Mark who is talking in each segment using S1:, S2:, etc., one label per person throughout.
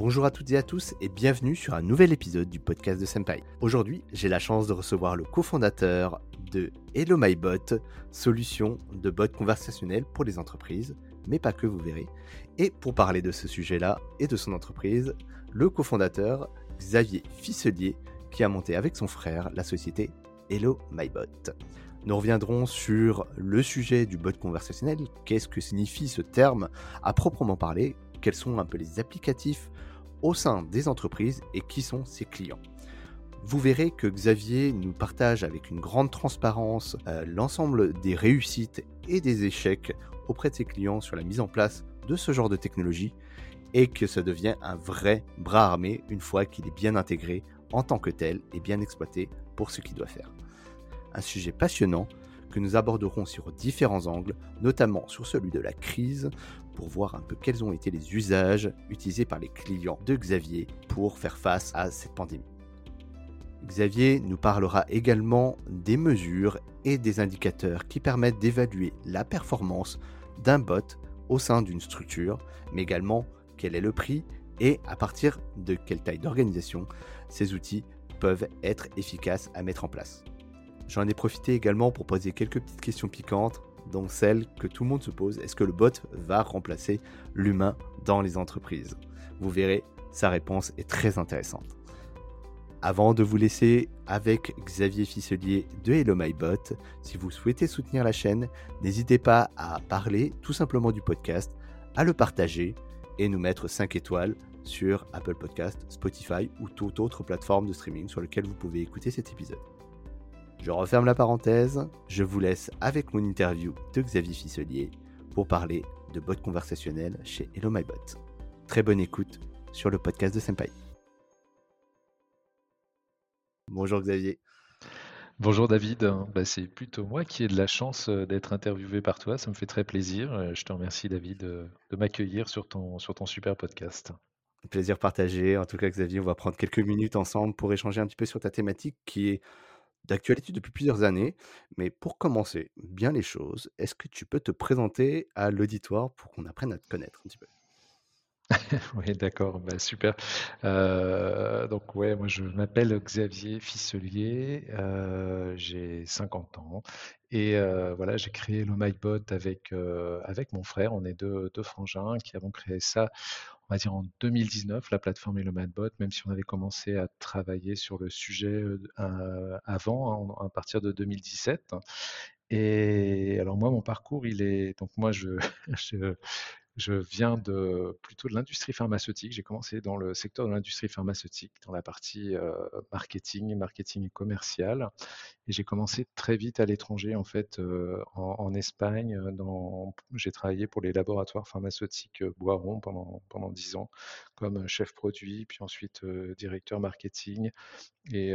S1: Bonjour à toutes et à tous et bienvenue sur un nouvel épisode du podcast de Senpai. Aujourd'hui, j'ai la chance de recevoir le cofondateur de Hello My Bot, solution de bot conversationnel pour les entreprises, mais pas que vous verrez. Et pour parler de ce sujet-là et de son entreprise, le cofondateur Xavier Fisselier qui a monté avec son frère la société Hello My Bot. Nous reviendrons sur le sujet du bot conversationnel, qu'est-ce que signifie ce terme à proprement parler, quels sont un peu les applicatifs au sein des entreprises et qui sont ses clients. Vous verrez que Xavier nous partage avec une grande transparence euh, l'ensemble des réussites et des échecs auprès de ses clients sur la mise en place de ce genre de technologie et que ça devient un vrai bras armé une fois qu'il est bien intégré en tant que tel et bien exploité pour ce qu'il doit faire. Un sujet passionnant que nous aborderons sur différents angles, notamment sur celui de la crise, pour voir un peu quels ont été les usages utilisés par les clients de Xavier pour faire face à cette pandémie. Xavier nous parlera également des mesures et des indicateurs qui permettent d'évaluer la performance d'un bot au sein d'une structure, mais également quel est le prix et à partir de quelle taille d'organisation ces outils peuvent être efficaces à mettre en place. J'en ai profité également pour poser quelques petites questions piquantes, dont celle que tout le monde se pose, est-ce que le bot va remplacer l'humain dans les entreprises? Vous verrez, sa réponse est très intéressante. Avant de vous laisser avec Xavier Fisselier de Hello My Bot, si vous souhaitez soutenir la chaîne, n'hésitez pas à parler tout simplement du podcast, à le partager et nous mettre 5 étoiles sur Apple Podcast, Spotify ou toute autre plateforme de streaming sur laquelle vous pouvez écouter cet épisode. Je referme la parenthèse, je vous laisse avec mon interview de Xavier Fisselier pour parler de bot conversationnel chez Hello My Bot. Très bonne écoute sur le podcast de Senpai. Bonjour Xavier.
S2: Bonjour David, bah, c'est plutôt moi qui ai de la chance euh, d'être interviewé par toi, ça me fait très plaisir. Euh, je te remercie David de, m'accueillir sur ton, sur ton super podcast.
S1: Plaisir partagé. En tout cas Xavier, on va prendre quelques minutes ensemble pour échanger un petit peu sur ta thématique qui est d'actualité depuis plusieurs années. Mais pour commencer bien les choses, est-ce que tu peux te présenter à l'auditoire pour qu'on apprenne à te connaître un petit peu?
S2: Oui, d'accord, bah, super. Euh, donc ouais, moi je m'appelle Xavier Fisselier, euh, j'ai 50 ans et euh, voilà, j'ai créé le MyBot avec, avec mon frère. On est deux, deux frangins qui avons créé ça on va dire en 2019, la plateforme et le Madbot, même si on avait commencé à travailler sur le sujet euh, avant, hein, à partir de 2017. Et alors moi, mon parcours, il est donc moi je, je, je viens de plutôt de l'industrie pharmaceutique. J'ai commencé dans le secteur de l'industrie pharmaceutique, dans la partie euh, marketing, marketing commercial. Et j'ai commencé très vite à l'étranger, en fait, euh, en, Espagne. Dans, j'ai travaillé pour les laboratoires pharmaceutiques euh, Boiron pendant pendant dix ans, comme chef produit, puis ensuite directeur marketing et,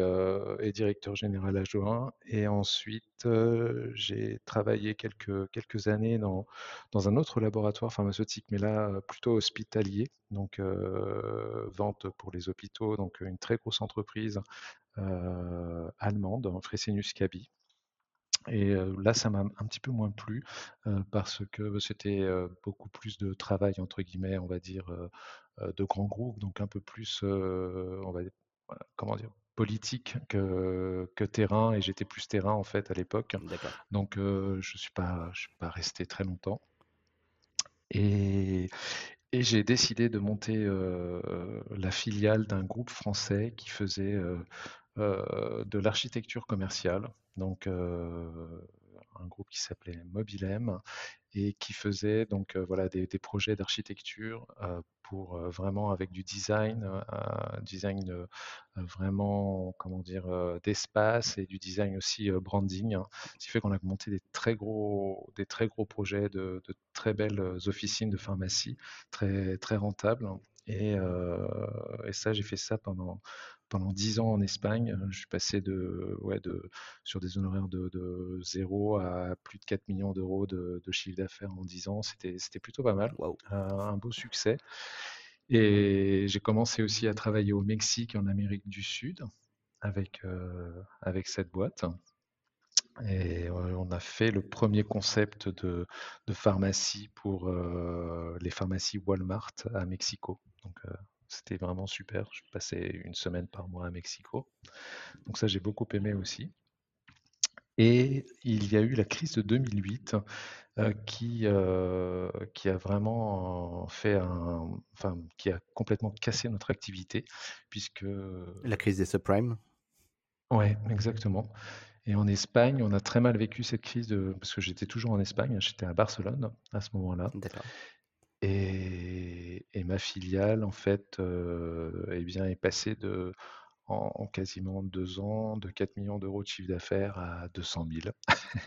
S2: et, directeur général adjoint. Et ensuite, j'ai travaillé quelques quelques années dans dans un autre laboratoire pharmaceutique mais là plutôt hospitalier, donc vente pour les hôpitaux, donc une très grosse entreprise allemande, Fresenius Kabi. Et là, ça m'a un petit peu moins plu parce que c'était beaucoup plus de travail, entre guillemets, on va dire, de grands groupes, donc un peu plus, on va comment dire, politique que, que terrain, et j'étais plus terrain en fait à l'époque. Donc je ne suis, pas, je suis pas resté très longtemps. Et, j'ai décidé de monter la filiale d'un groupe français qui faisait de l'architecture commerciale. Donc, un groupe qui s'appelait Mobilem et qui faisait donc voilà des, projets d'architecture pour vraiment avec du design, design vraiment comment dire d'espace et du design aussi branding, hein. ce qui fait qu'on a monté des très gros des très gros projets de, très belles officines de pharmacie très très rentables et, et ça j'ai fait ça pendant pendant 10 ans en Espagne. Je suis passé de, ouais, de, sur des honoraires de, de 0 à plus de 4 millions d'euros de, chiffre d'affaires en 10 ans. C'était plutôt pas mal, un, beau succès. Et j'ai commencé aussi à travailler au Mexique et en Amérique du Sud avec, euh, avec cette boîte. Et on a fait le premier concept de, de pharmacie pour euh, les pharmacies Walmart à Mexico. Donc, euh, C'était vraiment super. Je passais une semaine par mois à Mexico. Donc ça, j'ai beaucoup aimé aussi. Et il y a eu la crise de 2008 euh, qui, euh, qui a vraiment fait un, enfin, qui a complètement cassé notre activité, puisque
S1: La crise des subprimes
S2: ouais, exactement. Et en Espagne, on a très mal vécu cette crise de, parce que j'étais toujours en Espagne, j'étais à Barcelone à ce moment-là. Et, et ma filiale, en fait, euh, eh bien, est passée de, en, en quasiment deux ans, de 4 millions d'euros de chiffre d'affaires à 200 000.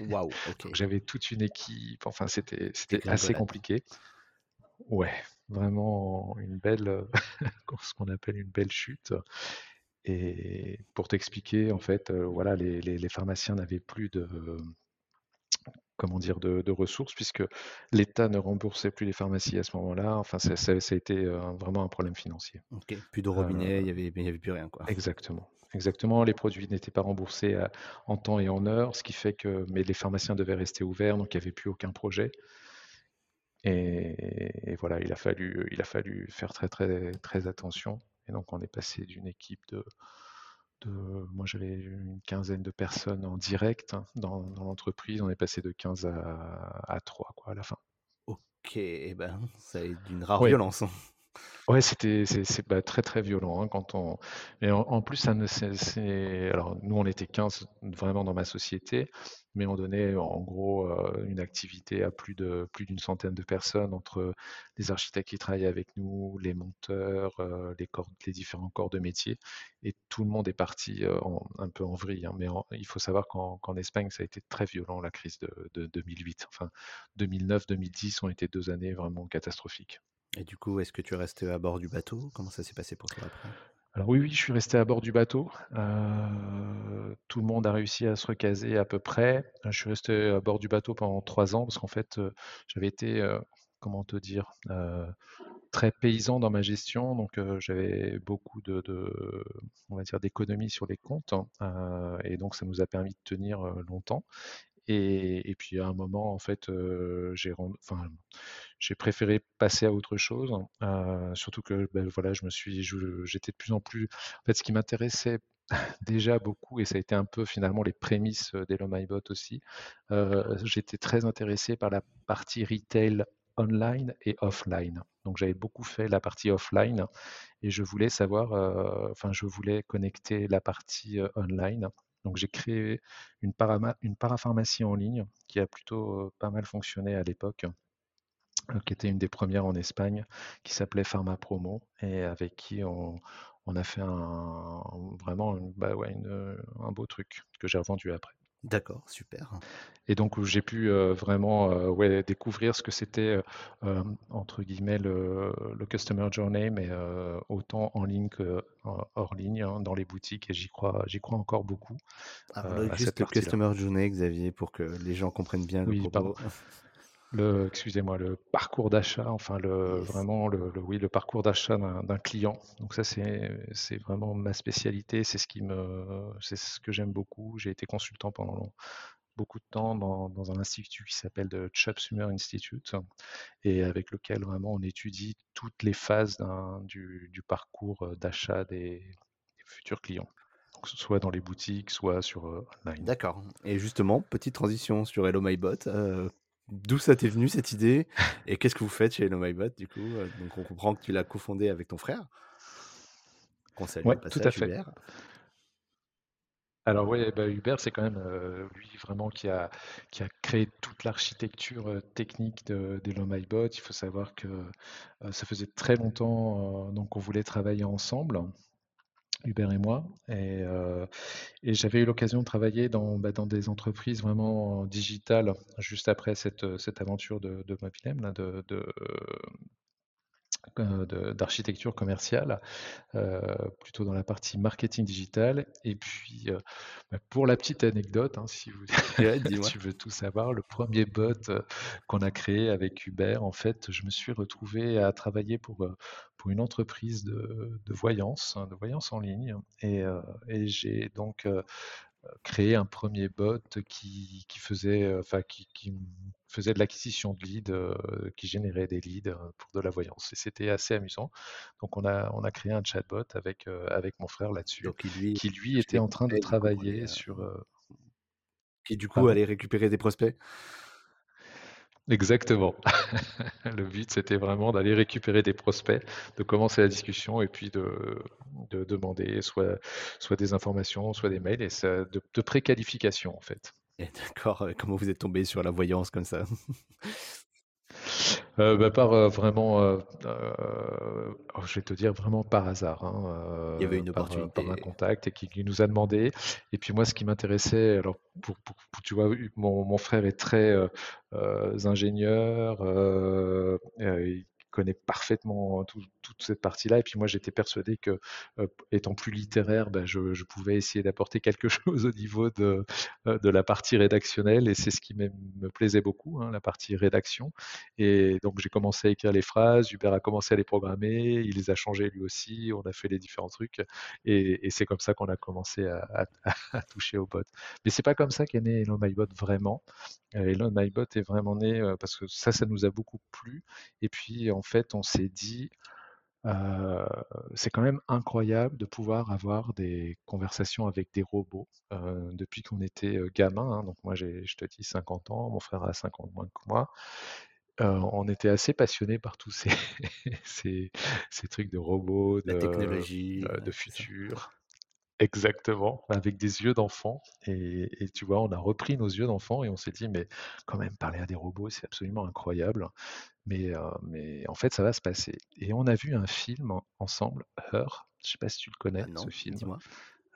S1: Waouh, ok.
S2: J'avais toute une équipe, enfin c'était c'était assez compliqué. Ouais, vraiment une belle, ce qu'on appelle une belle chute. Et pour t'expliquer, en fait, euh, voilà, les, les- les pharmaciens n'avaient plus de, comment dire, de, de ressources puisque l'État ne remboursait plus les pharmacies à ce moment-là. Enfin, ça, ça- ça a été euh, vraiment un problème financier.
S1: Ok. Plus de
S2: Euh,
S1: robinet, il y avait, il y avait plus rien, quoi.
S2: Exactement. Exactement, les produits n'étaient pas remboursés à- en temps et en heure, ce qui fait que mais les pharmaciens devaient rester ouverts, donc il n'y avait plus aucun projet. Et, et voilà, il a fallu, il a fallu faire très très très attention. Et donc on est passé d'une équipe de, de moi j'avais une quinzaine de personnes en direct hein, dans, dans l'entreprise, on est passé de 15 à, à 3 quoi à la fin.
S1: Ok, eh ben, ça est d'une rare
S2: Ouais,
S1: violence.
S2: Ouais, c'était c'est bah, très, très violent, hein, quand on et en plus ça ne c'est alors nous on était 15 vraiment dans ma société, mais on donnait en gros, heu, une activité à plus de plus d'une centaine de personnes entre les architectes qui travaillaient avec nous, les monteurs, heu, les différents corps de métier et tout le monde est parti, en un peu en vrille, hein. Mais il faut savoir qu'en Espagne ça a été très violent la crise de de 2008. Enfin 2009-2010 ont été 2 années vraiment catastrophiques.
S1: Et du coup, est-ce que tu es resté à bord du bateau? Comment ça s'est passé pour toi après?
S2: Alors oui, oui, je suis resté à bord du bateau. Heu, tout le monde a réussi à se recaser à peu près. Je suis resté à bord du bateau pendant 3 ans parce qu'en fait, heu, j'avais été, heu, comment te dire? Très paysan dans ma gestion, donc j'avais beaucoup de on va dire d'économies sur les comptes, hein, et donc ça nous a permis de tenir, longtemps et puis à un moment, en fait, j'ai préféré passer à autre chose, surtout que, beh, voilà, je me suis j'étais de plus en plus en fait, ce qui m'intéressait déjà beaucoup et ça a été un peu finalement les prémices, d'Hello My Bot aussi, j'étais très intéressé par la partie retail online et offline. Donc j'avais beaucoup fait la partie offline et je voulais savoir, enfin, je voulais connecter la partie, online. Donc j'ai créé une une parapharmacie en ligne qui a plutôt, pas mal fonctionné à l'époque qui était une des premières en Espagne, qui s'appelait Pharma Promo et avec qui on a fait vraiment bah, un beau truc que j'ai revendu après
S1: D'accord, super.
S2: et donc j'ai pu, vraiment, ouais, découvrir ce que c'était, entre guillemets «le le customer journey» mais autant en ligne que hors ligne, hein, dans les boutiques et j'y crois j'y crois encore beaucoup, heu,
S1: le
S2: cette
S1: customer journey, Xavier, pour que les gens comprennent bien le
S2: Oui,
S1: propos.
S2: Le excusez-moi, le parcours d'achat, enfin le vraiment le le oui, le parcours d'achat d'un client. Donc ça, c'est c'est vraiment ma spécialité, c'est ce qui me c'est ce que j'aime beaucoup. J'ai été consultant pendant beaucoup de temps dans dans un institut qui s'appelle the Chubb Summer Institute et avec lequel vraiment on étudie toutes les phases du du parcours, d'achat des des futurs clients. Soit dans les boutiques, soit sur, heu, online.
S1: D'accord. Et justement, petite transition sur Hello My Bot. euh, d'où ça t'est venu cette idée? Et qu'est-ce que vous faites chez Hello My Bot, du coup? Euh, Donc on comprend que tu l'as cofondé avec ton frère, salue
S2: Ouais, tout à fait.
S1: Hubert.
S2: Alors ouais, bah, Hubert, c'est quand même euh, lui vraiment qui a, qui a créé toute l'architecture euh, technique de, d'Hello My Bot. Il faut savoir que euh, ça faisait très longtemps euh, donc on voulait travailler ensemble, Hubert et moi, et, euh, et j'avais eu l'occasion de travailler dans, bah, dans des entreprises vraiment digitales juste après cette, aventure de, de euh, de- d'architecture commerciale euh, plutôt dans la partie marketing digital. Et puis, euh, bah, pour la petite anecdote, hein, si vous,
S1: Ouais,
S2: tu veux tout savoir, le premier bot euh, qu'on a créé avec Hubert, en fait, je me suis retrouvé à travailler pour, euh, pour une entreprise de, de voyance, hein, de voyance en ligne. Et, euh, et j'ai donc euh, créer un premier bot qui, qui faisait, enfin, qui, qui faisait de l'acquisition de leads, qui générait des leads pour de la voyance. Et c'était assez amusant. Donc on a, on a créé un chatbot avec, avec mon frère là-dessus, qui lui était en train de travailler sur...
S1: qui du coup allait récupérer des prospects?
S2: Exactement. Le but, c'était vraiment d'aller récupérer des prospects, de commencer la discussion et puis de, de demander soit, soit des informations, soit des mails, et de, de préqualification en fait.
S1: D'accord, comment vous êtes tombé sur la voyance comme ça?
S2: euh, bah, par euh, vraiment, euh, oh, je vais te dire vraiment par hasard. Hein,
S1: Il y avait une opportunité.
S2: Par, un contact et qui, nous a demandé. Et puis moi, ce qui m'intéressait, alors pour, tu vois, mon, mon, frère est très ingénieur, connaît parfaitement toute cette partie-là. Et puis moi, j'étais persuadé que, étant plus littéraire, ben, je, pouvais essayer d'apporter quelque chose au niveau de, de la partie rédactionnelle. Et c'est ce qui me plaisait beaucoup, hein, la partie rédaction. Et donc, j'ai commencé à écrire les phrases. Hubert a commencé à les programmer. Il les a changées lui aussi. On a fait les différents trucs. Et, c'est comme ça qu'on a commencé à, toucher au bot. Mais c'est pas comme ça qu'est né Hello MyBot vraiment. Hello MyBot est vraiment né parce que ça, ça nous a beaucoup plu. Et puis, en fait, on s'est dit, c'est quand même incroyable de pouvoir avoir des conversations avec des robots depuis qu'on était gamin. Hein. donc moi, j'ai, je te dis 50 ans, mon frère a 50 moins que moi. on était assez passionnés par tous ces, ces, trucs de robots, de,
S1: technologie,
S2: de futur. Exactement, avec des yeux d'enfant. Et, tu vois, on a repris nos yeux d'enfant et on s'est dit, mais quand même, parler à des robots, c'est absolument incroyable. Mais, euh, mais en fait, ça va se passer. Et on a vu un film ensemble, Her. Je sais pas si tu le connais,
S1: ah
S2: ce film.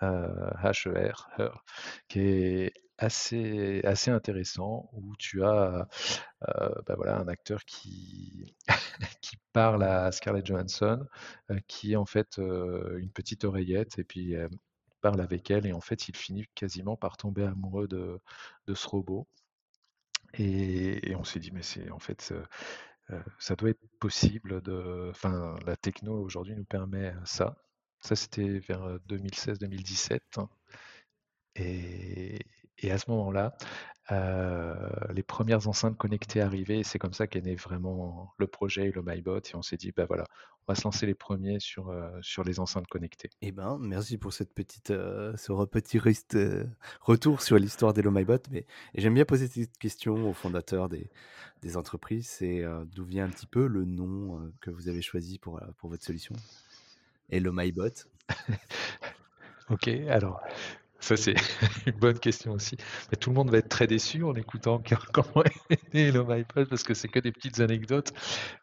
S1: Euh,
S2: H-E-R, Her, qui est assez, assez intéressant, où tu as euh, bah voilà, un acteur qui, qui parle à Scarlett Johansson, qui est en fait une petite oreillette, et puis parle avec elle et en fait il finit quasiment par tomber amoureux de, de ce robot. Et, on s'est dit mais c'est en fait ça doit être possible de, enfin la techno aujourd'hui nous permet ça. Ça c'était vers 2016-2017 et, et à ce moment-là, les premières enceintes connectées arrivaient et c'est comme ça qu'est né vraiment le projet et le MyBot et on s'est dit bah voilà on va se lancer les premiers sur, sur les enceintes connectées.
S1: Eh ben merci pour cette petite ce petit retour sur l'histoire d'Hello MyBot mais j'aime bien poser cette question aux fondateurs des, des entreprises c'est d'où vient un petit peu le nom que vous avez choisi pour, pour votre solution? Hello MyBot?
S2: Ok, alors ça, c'est une bonne question aussi. Mais tout le monde va être très déçu en écoutant comment est Hello MyPod parce que c'est que des petites anecdotes.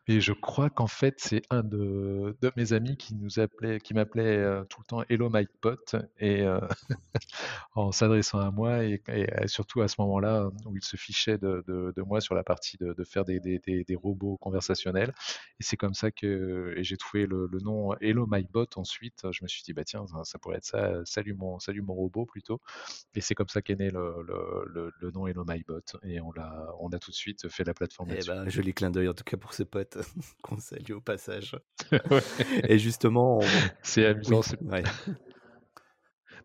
S2: Et je crois qu'en fait, c'est un de, de, mes amis qui nous appelait, qui m'appelait euh, tout le temps Hello MyPod et euh, en s'adressant à moi et, surtout à ce moment-là où il se fichait de, de, moi sur la partie de, faire des, des, des, robots conversationnels. Et c'est comme ça que j'ai trouvé le, le, nom Hello MyBot. Ensuite, je me suis dit bah tiens, ça pourrait être ça. Salut mon, salut mon robot plutôt. Et c'est comme ça qu'est né le, le, le, nom Hello MyBot. Et on a, on a tout de suite fait la plateforme.
S1: Eh ben, joli clin d'œil en tout cas pour ce pote qu'on salue au passage. Et justement,
S2: c'est amusant.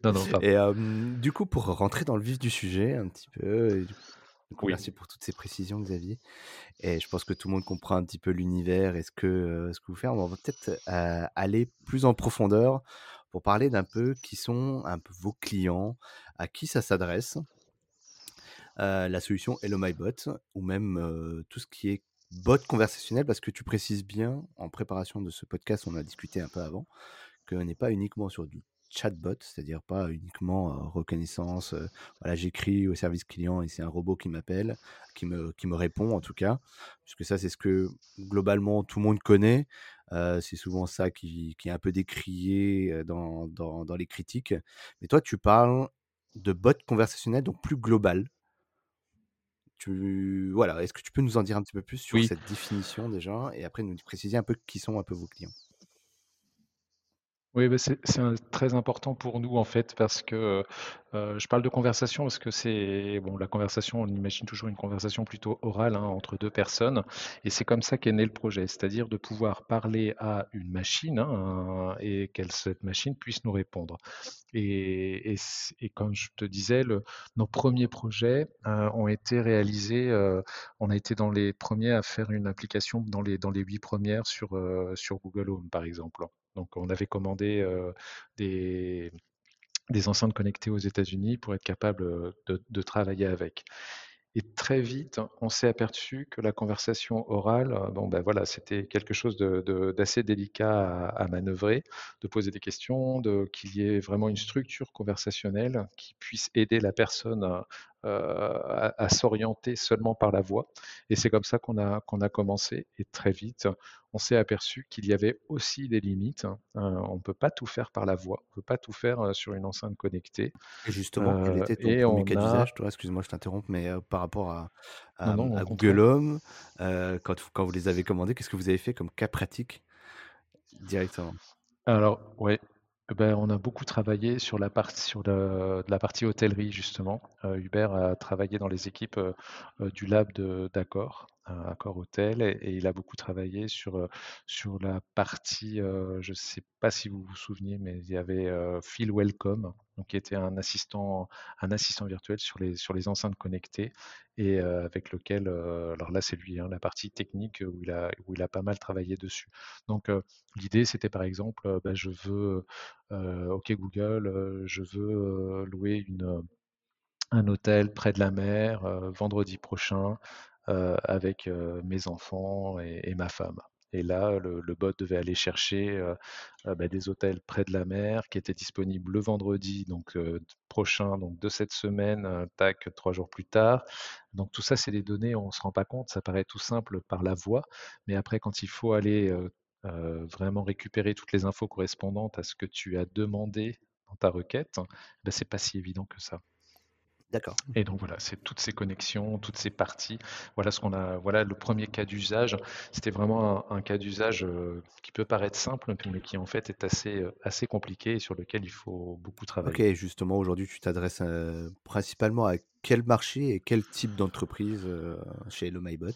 S1: non, non, Et du coup, pour rentrer dans le vif du sujet un petit peu, Merci pour toutes ces précisions, Xavier. Et je pense que tout le monde comprend un petit peu l'univers et ce que, ce que vous faites. On va peut-être aller plus en profondeur pour parler d'un peu qui sont vos clients, à qui ça s'adresse, la solution Hello My Bot, ou même tout ce qui est bot conversationnel, parce que tu précises bien, en préparation de ce podcast, on a discuté un peu avant, que n'est pas uniquement sur du chatbot, c'est-à-dire pas uniquement reconnaissance, voilà, j'écris au service client et c'est un robot qui m'appelle, qui me, qui me répond en tout cas, puisque ça c'est ce que globalement tout le monde connaît, c'est souvent ça qui, qui, est un peu décrié dans, dans, dans, les critiques. Mais toi, tu parles de bot conversationnel, donc plus global. Tu, voilà, est-ce que tu peux nous en dire un petit peu plus sur cette définition déjà et après nous préciser un peu qui sont un peu vos clients?
S2: Oui, bah, c'est très important pour nous, en fait, parce que, heu je parle de conversation parce que c'est bon, la conversation, on imagine toujours une conversation plutôt orale, hein, entre 2 personnes et c'est comme ça qu'est né le projet. C'est-à-dire de pouvoir parler à une machine, hein, et qu'elle cette machine puisse nous répondre et et et comme je te disais, le nos premiers projets, heu, ont été réalisés, heu, on a été dans les premiers à faire une application dans les dans les 8 premières sur, heu, sur Google Home, par exemple. Donc on avait commandé, des enceintes connectées aux États-Unis pour être capable, de travailler avec. Et très vite, on s'est aperçu que la conversation orale, bon, bah, voilà, c'était quelque chose d'assez délicat à à manœuvrer, de poser des questions, de qu'il y ait vraiment une structure conversationnelle qui puisse aider la personne, à à s'orienter seulement par la voix et c'est comme ça qu'on a qu'on a commencé et très vite, on s'est aperçu qu'il y avait aussi des limites, hein. Heu, on ne peut pas tout faire par la voix, on ne peut pas tout faire, heu, sur une enceinte connectée,
S1: Et justement, quel était ton
S2: et
S1: 1er
S2: on
S1: cas
S2: a
S1: d'usage, toi? Excuse-moi, je t'interromps, mais, par rapport à
S2: Non,
S1: à,
S2: non, au
S1: à Google. Home, quand quand vous les avez commandés, qu'est-ce que vous avez fait comme cas pratique directement?
S2: Alors, ouais, bah, on a beaucoup travaillé sur la partie hôtellerie justement. Heu, Hubert a travaillé dans les équipes, heu heu, du lab de d'Accor, heu, Accor Hôtel et il a beaucoup travaillé sur, heu, sur la partie, heu, je sais pas si vous vous souvenez, mais il y avait, heu, Phil Wellcome, donc qui était un assistant un assistant virtuel sur les sur les enceintes connectées et heu, avec lequel, alors là, c'est lui, hein, la partie technique, où il a où il a pas mal travaillé dessus. Donc, l'idée, c'était par exemple, bah, je veux, OK Google, je veux, louer une, un hôtel près de la mer, vendredi prochain, avec, heu, mes enfants et ma femme et là, le bot devait aller chercher, heu, bah, des hôtels près de la mer qui étaient disponibles le vendredi donc, prochain, donc de cette semaine, tac, 3 jours plus tard. Donc tout ça, c'est des données, on se rend pas compte, ça paraît tout simple par la voix, mais après quand il faut aller, vraiment récupérer toutes les infos correspondantes à ce que tu as demandé dans ta requête, bah, c'est pas si évident que ça.
S1: D'accord.
S2: Et donc voilà, c'est toutes ces connexions, toutes ces parties. Voilà ce qu'on a voilà le 1er cas d'usage. C'était vraiment un un cas d'usage, heu, qui peut paraître simple, mais qui en fait est assez, heu, assez compliqué et sur lequel il faut beaucoup
S1: OK,
S2: travailler.
S1: et justement, aujourd'hui, tu t'adresses, heu, principalement à quel marché et quel type d'entreprise, chez Hello My Bot?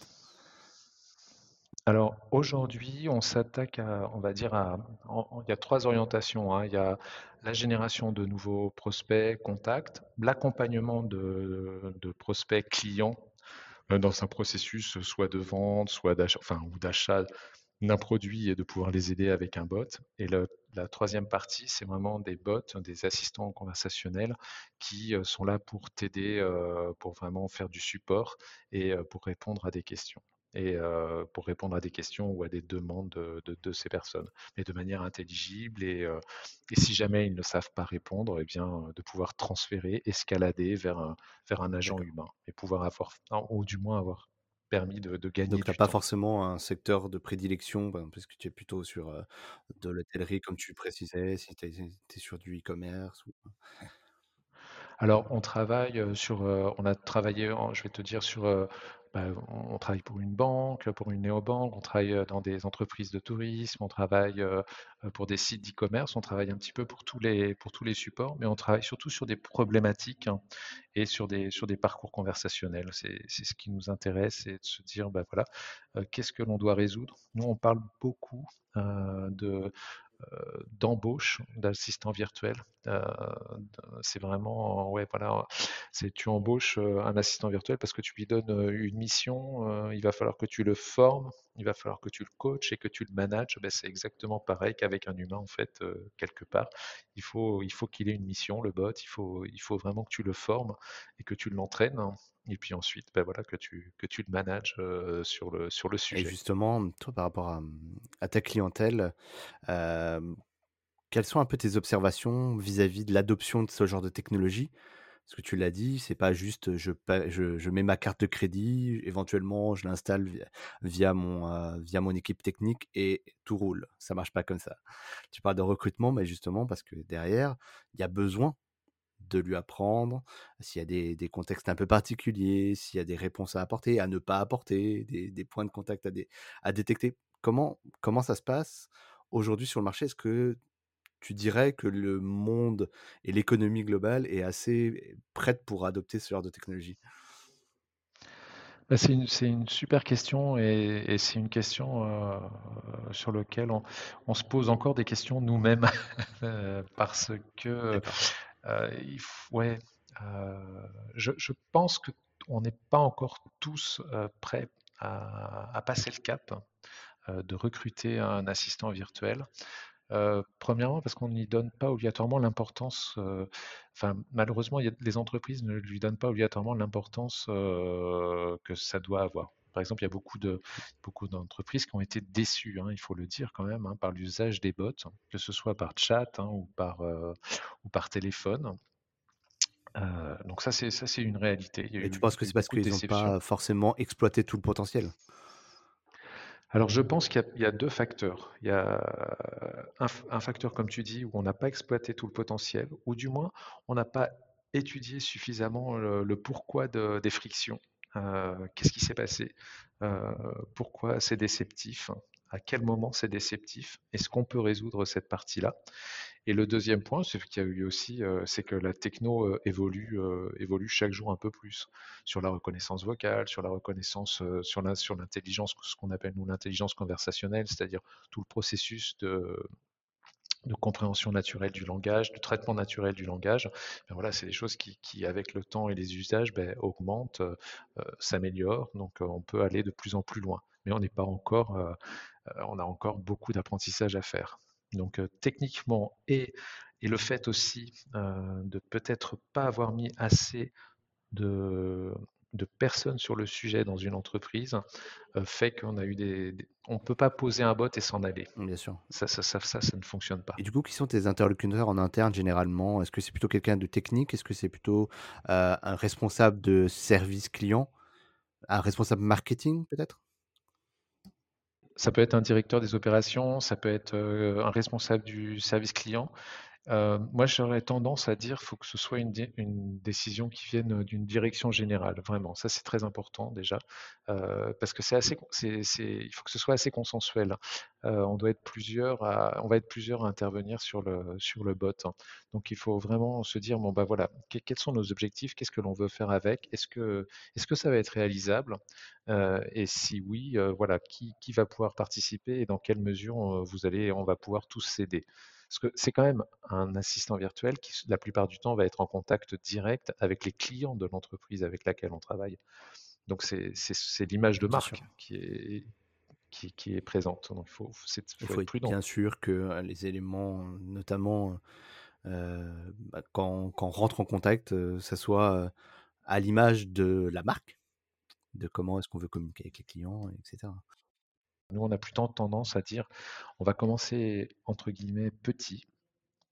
S2: Alors aujourd'hui, on s'attaque à on va dire à il y a 3 orientations, hein. Il y a la génération de nouveaux prospects, contacts, l'accompagnement de prospects clients, heu, dans un processus, soit de vente, soit d'achat enfin ou d'achat d'un produit et de pouvoir les aider avec un bot et la 3e partie, c'est vraiment des bots, des assistants conversationnels qui, heu, sont là pour t'aider, pour vraiment faire du support et pour répondre à des questions et pour répondre à des questions ou à des demandes de de de ces personnes, mais de manière intelligible et si jamais ils ne savent pas répondre et bien, de pouvoir transférer, escalader vers un vers un agent humain et pouvoir avoir ou du moins avoir permis de de gagner
S1: Donc tu as
S2: du
S1: pas
S2: temps.
S1: forcément un secteur de prédilection, ben, parce que tu es plutôt sur, de l'hôtellerie comme tu précisais, si tu es sur du e-commerce ou
S2: Alors on travaille, sur, on a travaillé je vais te dire sur, bah, on travaille pour une banque, pour une néobanque, on travaille, heu, dans des entreprises de tourisme, on travaille, heu heu, pour des sites d'e-commerce, on travaille un petit peu pour tous les pour tous les supports, mais on travaille surtout sur des problématiques hein, et sur des parcours conversationnels. C'est ce qui nous intéresse, c'est de se dire, bah, voilà, qu'est-ce que l'on doit résoudre? Nous, on parle beaucoup, de, d'embauche d'assistants virtuels, de c'est vraiment ouais, voilà, c'est tu embauches, heu, un assistant virtuel parce que tu lui donnes, une mission, il va falloir que tu le formes, il va falloir que tu le coaches et que tu le manages. Bah, c'est exactement pareil qu'avec un humain en fait, quelque part. Il faut faut qu'il ait une mission, le bot, il faut il faut vraiment que tu le formes et que tu l'entraînes et puis ensuite, bah, voilà, que tu que tu le manages, sur le sur le
S1: Et
S2: sujet.
S1: justement, toi, par rapport à, mmh, à ta clientèle, quelles sont un peu tes observations vis-à-vis de l'adoption de ce genre de technologie? Parce que tu l'as dit, c'est pas juste, je je je mets ma carte de crédit, éventuellement je l'installe via via mon, via mon équipe technique et tout roule. Ça marche pas comme ça. Tu parles de recrutement, mais justement parce que derrière, il y a besoin de lui apprendre, s'il y a des des contextes un peu particuliers, s'il y a des réponses à apporter, à ne pas apporter, des des points de contact à dé à détecter. Comment comment ça se passe aujourd'hui sur le marché? Est-ce que tu dirais que le monde et l'économie globale est assez prête pour adopter ce genre de technologie?
S2: Bah, c'est une c'est une super question et et c'est une question, heu, sur lequel on on se pose encore des questions nous-mêmes, heu, parce que, f ouais, heu, je pense qu'on n'est pas encore tous, heu, prêts à passer le cap, de recruter un assistant virtuel. Premièrement parce qu'on n'y donne pas obligatoirement l'importance, enfin malheureusement les entreprises ne lui donnent pas obligatoirement l'importance, que ça doit avoir. Par exemple, il y a beaucoup de beaucoup d'entreprises qui ont été déçues, hein, il faut le dire quand même, hein, par l'usage des bots, que ce soit par chat, hein, ou par, heu, ou par téléphone. Heu, donc ça c'est ça c'est une réalité. Il y a
S1: Et tu penses que c'est parce qu'ils ont
S2: déceptions.
S1: pas forcément exploité tout le potentiel?
S2: Alors je pense qu'il y a il y a 2 facteurs. Il y a un f un facteur comme tu dis où on n'a pas exploité tout le potentiel ou du moins on n'a pas étudié suffisamment le le pourquoi de des frictions. Heu, qu'est-ce qui s'est passé? Heu, pourquoi c'est déceptif? À quel moment c'est déceptif? Est-ce qu'on peut résoudre cette partie-là? Et le deuxième point, c'est qu'il y a eu aussi, heu, c'est que la techno, évolue, évolue chaque jour un peu plus. Sur la reconnaissance vocale, sur la reconnaissance, sur l'intelligence, ce qu'on appelle nous l'intelligence conversationnelle, c'est-à-dire tout le processus de de compréhension naturelle du langage, de traitement naturel du langage. Ben voilà, c'est des choses qui avec le temps et les usages, beh, augmentent, heu, s'améliorent, donc heu, on peut aller de plus en plus loin. Mais on n'est pas encore, heu, on a encore beaucoup d'apprentissage à faire. Donc techniquement et et le fait aussi, de peut-être pas avoir mis assez de de personnes sur le sujet dans une entreprise, heu, fait qu'on a eu des des on peut pas poser un bot et s'en aller.
S1: Bien sûr.
S2: Ça ça ça ça, ça ne fonctionne pas.
S1: Et du coup, qui sont tes interlocuteurs en interne généralement? Est-ce que c'est plutôt quelqu'un de technique? Est-ce que c'est plutôt, heu, un responsable de service client? Un responsable marketing peut-être?
S2: Ça peut être un directeur des opérations, ça peut être, heu, un responsable du service client. Heu, moi, j'aurais tendance à dire, faut que ce soit une dé une décision qui vienne, d'une direction générale, vraiment. Ça, c'est très important déjà, heu, parce que c'est assez il faut que ce soit assez consensuel. Heu, on doit être plusieurs on va être plusieurs à intervenir sur le sur le bot, hein. Donc il faut vraiment se dire: «Bon, bah, voilà, quels sont nos objectifs? Qu'est-ce que l'on veut faire avec? Est-ce que est-ce que ça va être réalisable? Et si oui, voilà, qui qui va pouvoir participer et dans quelle mesure, heu, vous allez on va pouvoir tous s'aider?» Parce que c'est quand même un assistant virtuel qui, la plupart du temps, va être en contact direct avec les clients de l'entreprise avec laquelle on travaille. Donc c'est l'image de marque qui est qui qui est présente. Donc il faut
S1: Il
S2: être prudent.
S1: bien sûr que, heu, les éléments, notamment, heu, bah, quand quand on rentre en contact, heu, ça soit, à l'image de la marque, de comment est-ce qu'on veut communiquer avec les clients et cetera.
S2: Nous, on a plutôt tendance à dire: «On va commencer entre guillemets «petit»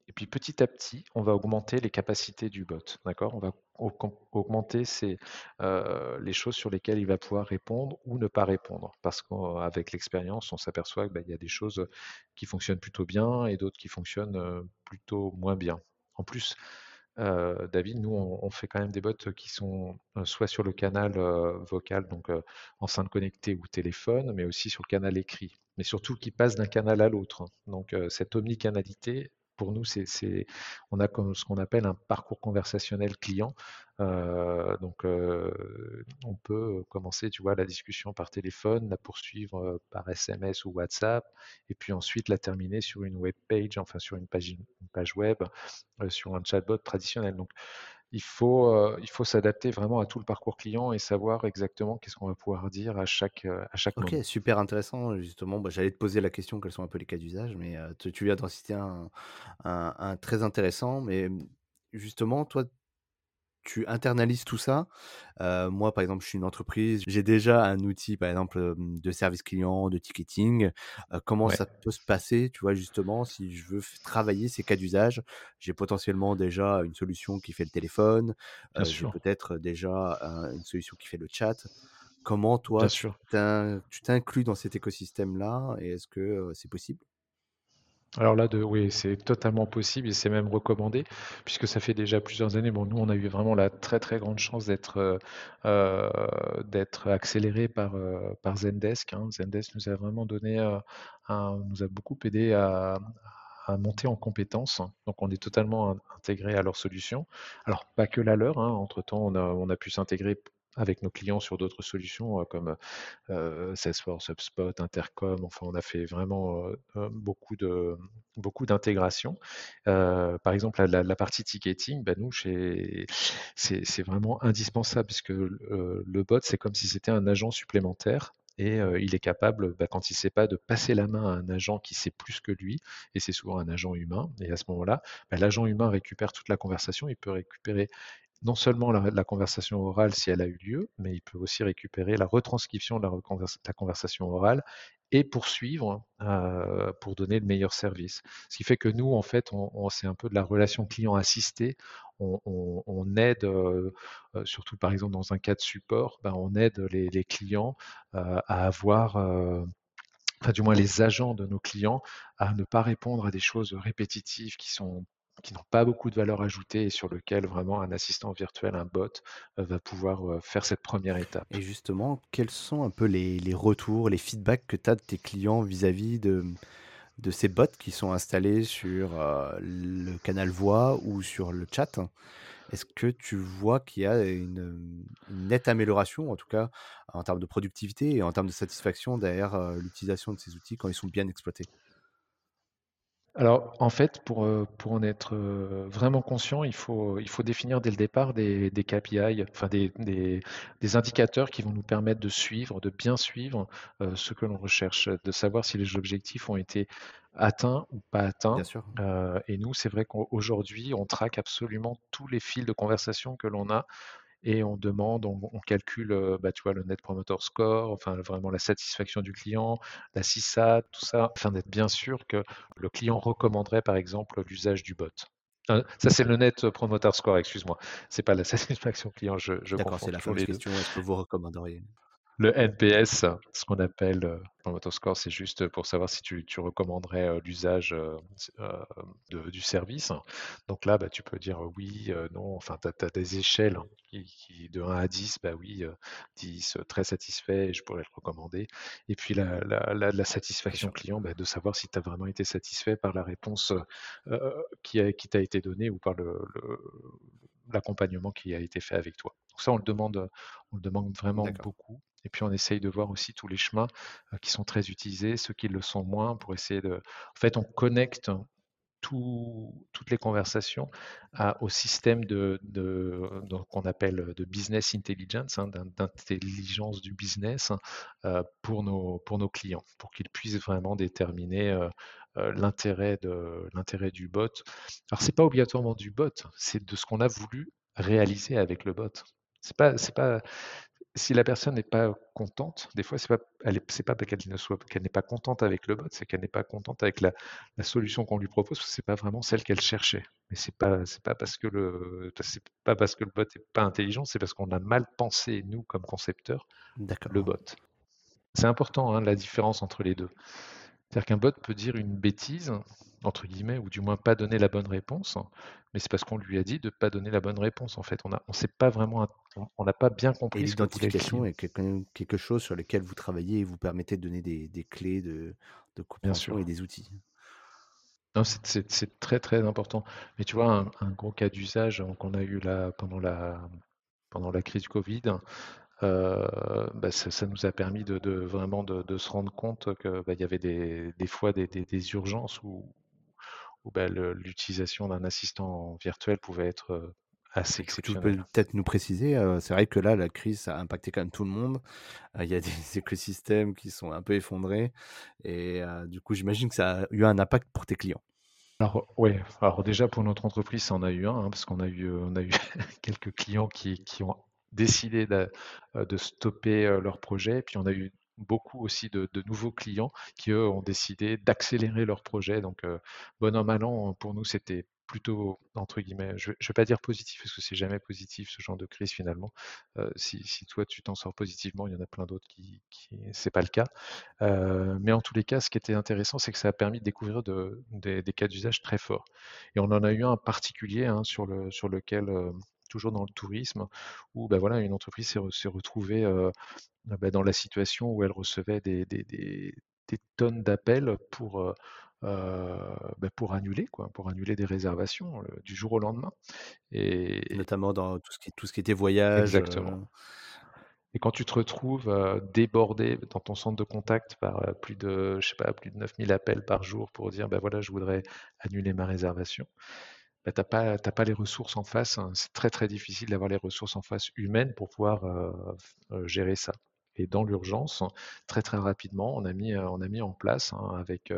S2: Et puis petit à petit, on va augmenter les capacités du bot? On va augm augmenter heu, les choses sur lesquelles il va pouvoir répondre ou ne pas répondre. Parce qu'avec l'expérience, on s'aperçoit que, bah, y a des choses, qui fonctionnent plutôt bien et d'autres qui fonctionnent, heu, plutôt moins bien. En plus, David, nous, on fait quand même des bots qui sont, soit sur le canal, vocal, donc enceinte connectée ou téléphone, mais aussi sur le canal écrit. Mais surtout qui passent d'un canal à l'autre. Donc heu, cette omnicanalité, pour nous, on a comme ce qu'on appelle un parcours conversationnel client. Heu, donc heu, on peut commencer, tu vois, la discussion par téléphone, la poursuivre, heu, par SMS ou WhatsApp et puis ensuite la terminer sur une web page, enfin sur une page web, sur un chatbot traditionnel. Il faut, il faut s'adapter vraiment à tout le parcours client et savoir exactement qu'est-ce qu'on va pouvoir dire à chaque, heu, à chaque
S1: OK,
S2: moment.
S1: super intéressant, justement, bah, j'allais te poser la question, quels sont un peu les cas d'usage, mais heu, tu tu viens d'en citer un un un très intéressant, mais justement, toi, tu internalises tout ça. Heu, moi, par exemple, je suis une entreprise, j'ai déjà un outil, par exemple, de service client, de ticketing. Heu, comment
S2: Ouais,
S1: ça peut se passer, tu vois, justement, si je veux travailler ces cas d'usage? J'ai potentiellement déjà une solution qui fait le téléphone, heu, j'ai peut-être déjà, une solution qui fait le chat. Comment toi tu t'inclus dans cet écosystème-là et est-ce que, c'est possible?
S2: Alors là, de oui, c'est totalement possible et c'est même recommandé puisque ça fait déjà plusieurs années. Bon, nous, on a eu vraiment la très, très grande chance d'être, heu heu, d'être accélérés par, heu, par Zendesk, hein. Zendesk nous a vraiment donné, un nous a beaucoup aidé à monter en compétences. Donc, on est totalement in- intégré à leurs solutions. Alors, pas que la leur. hein. Entre-temps, on a, on a pu s'intégrer avec nos clients sur d'autres solutions euh, comme Salesforce, HubSpot, Intercom. Enfin, on a fait vraiment beaucoup de beaucoup d'intégration. Par exemple, la, partie ticketing, ben nous, c'est vraiment indispensable puisque le bot, c'est comme si c'était un agent supplémentaire. Et il est capable, bah, quand il ne sait pas, de passer la main à un agent qui sait plus que lui, et c'est souvent un agent humain. Et à ce moment-là, bah, l'agent humain récupère toute la conversation, il peut récupérer non seulement la, conversation orale si elle a eu lieu, mais il peut aussi récupérer la retranscription de la, conversation orale et poursuivre euh, pour donner le meilleur service. Ce qui fait que nous, en fait, c'est un peu de la relation client assistée. On, aide, euh, euh, surtout par exemple dans un cas de support, ben, on aide les, clients à avoir, enfin du moins les agents de nos clients, à ne pas répondre à des choses répétitives qui sont qui n'ont pas beaucoup de valeur ajoutée et sur lequel vraiment un assistant virtuel, un bot, euh, va pouvoir euh, faire cette première étape.
S1: Et justement, quels sont un peu les, retours, les feedbacks que tu as de tes clients vis-à-vis de, ces bots qui sont installés sur euh, le canal voix ou sur le chat? Est-ce que tu vois qu'il y a une, nette amélioration, en tout cas en termes de productivité et en termes de satisfaction derrière l'utilisation de ces outils quand ils sont bien exploités?
S2: Alors, en fait, pour, euh, pour en être euh, vraiment conscient, il faut, il faut définir dès le départ des, des KPI, enfin des, des, des indicateurs qui vont nous permettre de suivre, de bien suivre euh, ce que l'on recherche, de savoir si les objectifs ont été atteints ou pas
S1: Bien
S2: atteints.
S1: sûr.
S2: Euh, et nous, c'est vrai qu'aujourd'hui, on traque absolument tous les fils de conversation que l'on a et on demande, on, on calcule, euh, bah, tu vois, le Net Promoter Score, enfin vraiment la satisfaction du client, la CSAT, tout ça, afin d'être bien sûr que le client recommanderait par exemple l'usage du bot. Euh, ça c'est le Net Promoter Score, excuse-moi. C'est pas la satisfaction client, je, je
S1: D'accord, c'est la fameuse question, est-ce que vous recommanderiez?
S2: Le NPS, ce qu'on appelle euh, Promoter Score, c'est juste pour savoir si tu, tu recommanderais euh, l'usage euh, du service. Donc là, bah, tu peux dire oui, euh, non, enfin, tu as, des échelles hein, qui, qui- de 1 à 10, bah oui, euh, 10, euh, très satisfait, je pourrais le recommander. Et puis la, la- la- la
S1: Bien
S2: satisfaction client, bah, de savoir si tu as vraiment été satisfait par la réponse qui, t'a été donnée ou par le, le- l'accompagnement qui a été fait avec toi. Donc ça, on le demande, on le demande vraiment beaucoup. Et puis on essaye de voir aussi tous les chemins qui sont très utilisés, ceux qui le sont moins, pour essayer de. En fait, on connecte tout- toutes les conversations au système de, qu'on appelle de business intelligence, hein, d'in- d'intelligence du business pour nos clients, pour qu'ils puissent vraiment déterminer l'intérêt du bot. Alors c'est pas obligatoirement du bot, c'est de ce qu'on a voulu réaliser avec le bot. C'est pas si la personne n'est pas contente, des fois, c'est pas, elle est- c'est pas qu'elle ne soit, qu'elle n'est pas contente avec le bot, c'est qu'elle n'est pas contente avec la, la solution qu'on lui propose, parce que c'est pas vraiment celle qu'elle cherchait. Mais c'est pas, c'est pas parce que le, c'est pas parce que le bot est pas intelligent, c'est parce qu'on a mal pensé nous comme concepteurs le bot. C'est important, hein, la différence entre les deux. C'est-à-dire qu'un bot peut dire une bêtise, entre guillemets, ou du moins pas donner la bonne réponse, mais c'est parce qu'on lui a dit de pas donner la bonne réponse, en fait. On a, on sait pas vraiment, on n'a pas bien compris
S1: l'identification est quelque quelque chose sur lequel vous travaillez et vous permettez de donner des, des clés de, de compréhension et des outils?
S2: C'est très très important. Mais tu vois, un, un gros cas d'usage euh, qu'on a eu là pendant la, pendant la crise du Covid, euh, bah, ça, ça nous a permis de, de vraiment de, de se rendre compte que bah, y avait des, des fois des, des- des urgences où, où bah, l'utilisation d'un assistant virtuel pouvait être assez
S1: Tu, tu peux
S2: exceptionnelle.
S1: peut-être nous préciser, c'est vrai que là, la crise, ça a impacté quand même tout le monde. Il y a des écosystèmes qui sont un peu effondrés. Et du coup, j'imagine que ça a eu un impact pour tes clients.
S2: Alors alors déjà pour notre entreprise, ça en a eu un, hein, parce qu'on a eu, on a eu quelques clients qui, qui ont décidé de, de stopper leur projet, puis on a eu beaucoup aussi de, nouveaux clients qui eux ont décidé d'accélérer leur projet. Donc euh, bon an mal an, pour nous c'était plutôt entre guillemets, je, ne vais pas dire positif parce que c'est jamais positif ce genre de crise finalement. Euh, si, toi tu t'en sors positivement, il y en a plein d'autres qui, qui c'est pas le cas. Euh, mais en tous les cas, ce qui était intéressant, c'est que ça a permis de découvrir de- des, cas d'usage très forts. Et on en a eu un particulier hein, sur, le, sur lequel, toujours dans le tourisme, où bah, voilà, une entreprise s'est re- s'est retrouvée euh, bah, dans la situation où elle recevait des, des- des- des tonnes d'appels pour, euh, bah, pour annuler quoi, pour annuler des réservations, du jour au lendemain. Et
S1: Notamment dans tout ce qui tout ce qui était voyage,
S2: exactement. et quand tu te retrouves, débordé dans ton centre de contact par, plus de je sais pas, plus de 9 000 appels par jour pour dire: «Bah, voilà, je voudrais annuler ma réservation», bah, tu tu pas les ressources en face, hein. C'est très, très difficile d'avoir les ressources en face humaines pour pouvoir, gérer ça et dans l'urgence, très, très rapidement, on a mis, on a mis en place, hein, avec,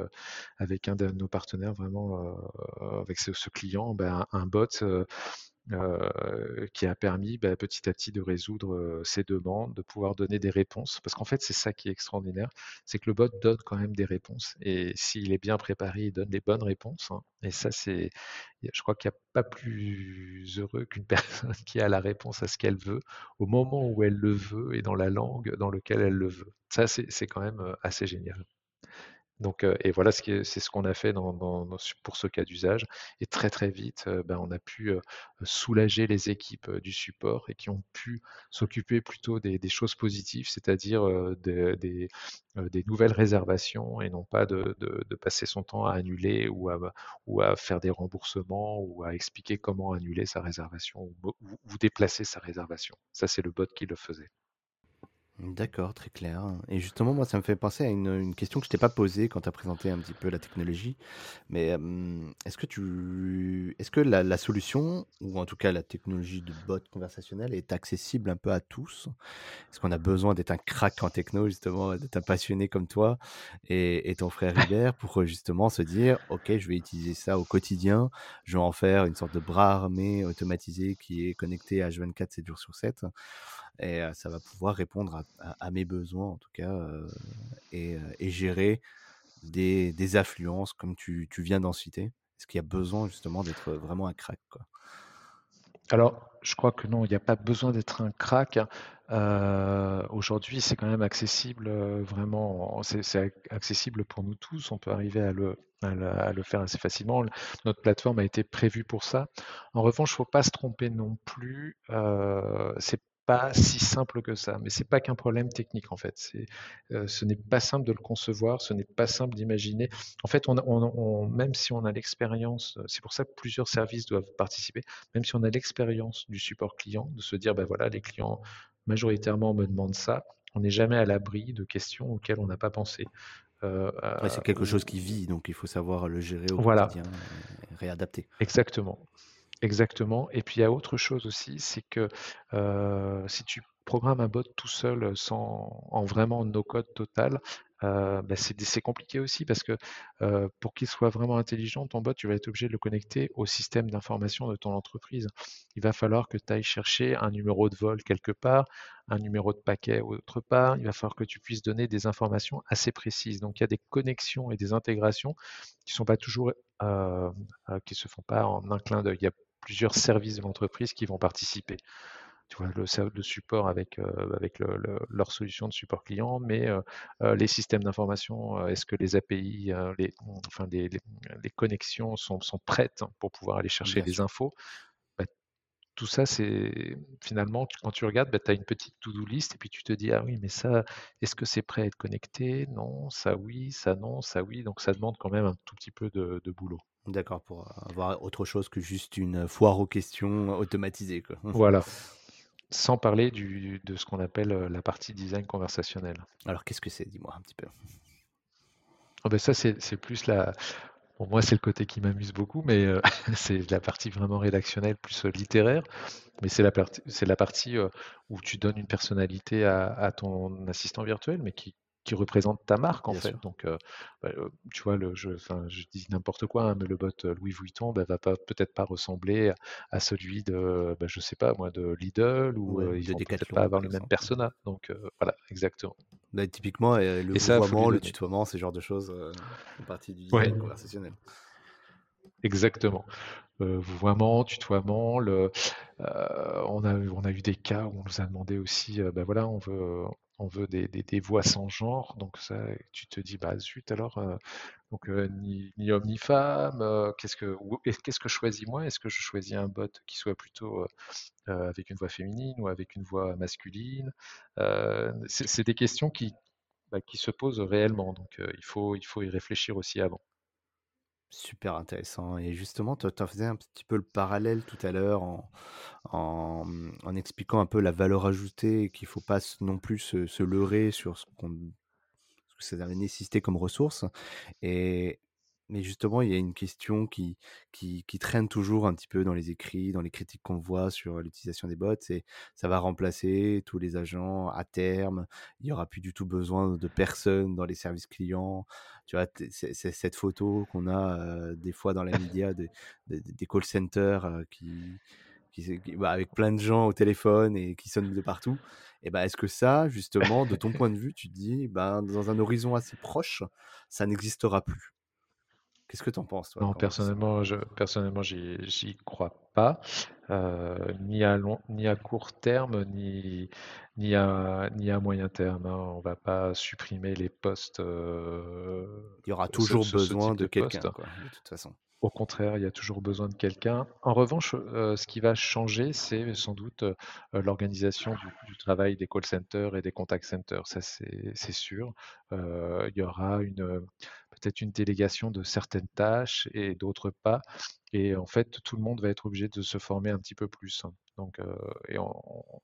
S2: avec un de nos partenaires vraiment, avec ce ce client, ben, un bot, qui a permis bah, petit à petit de résoudre ces demandes, de pouvoir donner des réponses. Parce qu'en fait, c'est ça qui est extraordinaire, c'est que le bot donne quand même des réponses. Et s'il est bien préparé, il donne des bonnes réponses. Hein. Et ça, c'est, je crois qu'il n'y a pas plus heureux qu'une personne qui a la réponse à ce qu'elle veut au moment où elle le veut et dans la langue dans laquelle elle le veut. Ça, c'est quand même assez génial. Donc, et voilà, c'est ce qu'on a fait pour ce cas d'usage. Et très très vite, ben, on a pu soulager les équipes du support et qui ont pu s'occuper plutôt des, choses positives, c'est-à-dire des, nouvelles réservations et non pas de, passer son temps à annuler ou à, faire des remboursements ou à expliquer comment annuler sa réservation ou déplacer sa réservation. Ça, c'est le bot qui le faisait.
S1: D'accord, très clair. Et justement, moi, ça me fait penser à une, question que je t'ai pas posée quand tu as présenté un petit peu la technologie. Mais est-ce que tu, est-ce que la, solution, ou en tout cas la technologie de bot conversationnel, est accessible un peu à tous? Est-ce qu'on a besoin d'être un crack en techno, justement, d'être un passionné comme toi et, ton frère Hubert pour justement se dire, OK, je vais utiliser ça au quotidien, je vais en faire une sorte de bras armé automatisé qui est connecté à H24 7 jours sur 7 et ça va pouvoir répondre à, mes besoins en tout cas et, gérer des, affluences comme tu, viens d'en citer Est-ce qu'il y a besoin justement d'être vraiment un crack
S2: Alors, je crois que non, il n'y a pas besoin d'être un crack. Aujourd'hui, c'est quand même accessible, vraiment, c'est accessible pour nous tous. On peut arriver à le, faire assez facilement. Notre plateforme a été prévue pour ça. En revanche, il ne faut pas se tromper non plus. Pas si simple que ça. Mais c'est pas qu'un problème technique en fait. C'est, euh, ce n'est pas simple de le concevoir, ce n'est pas simple d'imaginer. En fait, on, même si on a l'expérience, c'est pour ça que plusieurs services doivent participer. Même si on a l'expérience du support client, de se dire, ben voilà, les clients majoritairement me demandent ça, on n'est jamais à l'abri de questions auxquelles on n'a pas pensé.
S1: Euh, c'est quelque chose qui vit, donc il faut savoir le gérer au voilà. quotidien, et réadapter.
S2: Exactement. Exactement. Et puis il y a autre chose aussi, c'est que si tu programmes un bot tout seul, sans, en vraiment no code total, bah, c'est compliqué aussi parce que pour qu'il soit vraiment intelligent, ton bot, tu vas être obligé de le connecter au système d'information de ton entreprise. Il va falloir que tu ailles chercher un numéro de vol quelque part, un numéro de paquet autre part. Il va falloir que tu puisses donner des informations assez précises. Donc il y a des connexions et des intégrations qui sont pas toujours, qui se font pas en un clin d'œil. Plusieurs services de l'entreprise qui vont participer. Tu vois, le, le support avec, euh, avec leur solution de support client, mais euh, euh, les systèmes d'information, est-ce que les API, les, enfin, les, les, connexions sont, sont, prêtes pour pouvoir aller chercher les infos? Bah, tout ça, c'est finalement, quand tu regardes, bah, tu as une petite to-do list et puis tu te dis, ah oui, mais ça, est-ce que c'est prêt à être connecté? Non, ça oui, ça non, ça oui. Donc ça demande quand même un tout petit peu de, de boulot.
S1: D'accord, pour avoir autre chose que juste une foire aux questions automatisée. Quoi.
S2: Voilà. Sans parler du, de ce qu'on appelle la partie design conversationnel.
S1: Alors, qu'est-ce que c'est? Dis-moi un petit peu.
S2: Oh ben ça, c'est plus la. Pour moi, c'est le côté qui m'amuse beaucoup, mais c'est la partie vraiment rédactionnelle, plus littéraire. Mais c'est la, partie, la partie où tu donnes une personnalité à, à ton assistant virtuel, mais qui, qui représente ta marque en fait. Donc, euh, bah, euh, tu vois, le, je, je dis n'importe quoi, hein, mais le bot euh, Louis Vuitton bah, va pas peut-être pas ressembler à celui de, bah, je sais pas moi, de Lidl ou il ils vont peut-être pas avoir le même persona. Donc voilà, exactement.
S1: typiquement, le vouvoiement, le tutoiement, ces genres de choses font partie du design conversationnel.
S2: Exactement. Euh, vouvoiement, tutoiement, le, on, a, on a eu des cas où on nous a demandé aussi, ben voilà, on veut, on veut des, voix sans genre, donc ça, tu te dis, bah zut, alors, euh, donc euh, ni, homme ni femme, euh, qu'est-ce que que je choisis moi? Est-ce que je choisis un bot qui soit plutôt avec une voix féminine ou avec une voix masculine? C'est des questions qui, bah, qui se posent réellement, donc il, faut, il faut y réfléchir aussi avant.
S1: Super intéressant. Et justement, tu en faisais un petit peu le parallèle tout à l'heure en, expliquant un peu la valeur ajoutée et qu'il faut pas non plus se, leurrer sur ce qu'on que ça avait nécessité comme ressource. Et, mais justement, il y a une question qui, qui, traîne toujours un petit peu dans les écrits, dans les critiques qu'on voit sur l'utilisation des bots, c'est ça va remplacer tous les agents à terme, il n'y aura plus du tout besoin de personnes dans les services clients. Tu vois, c'est cette photo qu'on a des fois dans la média des, call centers qui, qui, bah, avec plein de gens au téléphone et qui sonnent de partout. Et ben, est-ce que ça, justement, de ton point de vue, tu te dis, ben, dans un horizon assez proche, ça n'existera plus? Qu'est-ce que tu en penses, toi,
S2: Non, personnellement, je, personnellement, j'y, crois pas, euh, ni à long, ni à court terme, ni, ni à, ni à moyen terme. hein. On va pas supprimer les postes, euh,
S1: Il y aura toujours
S2: ce-
S1: besoin de
S2: de
S1: quelqu'un, de toute façon.
S2: Au contraire, il y a toujours besoin de quelqu'un. En revanche, euh, ce qui va changer, c'est sans doute euh, l'organisation du, du travail des call centers et des contact centers. Ça, c'est c'est sûr. Euh, il y aura une peut-être une délégation de certaines tâches et d'autres pas. Et en fait, tout le monde va être obligé de se former un petit peu plus. hein. Donc, euh, et on- on-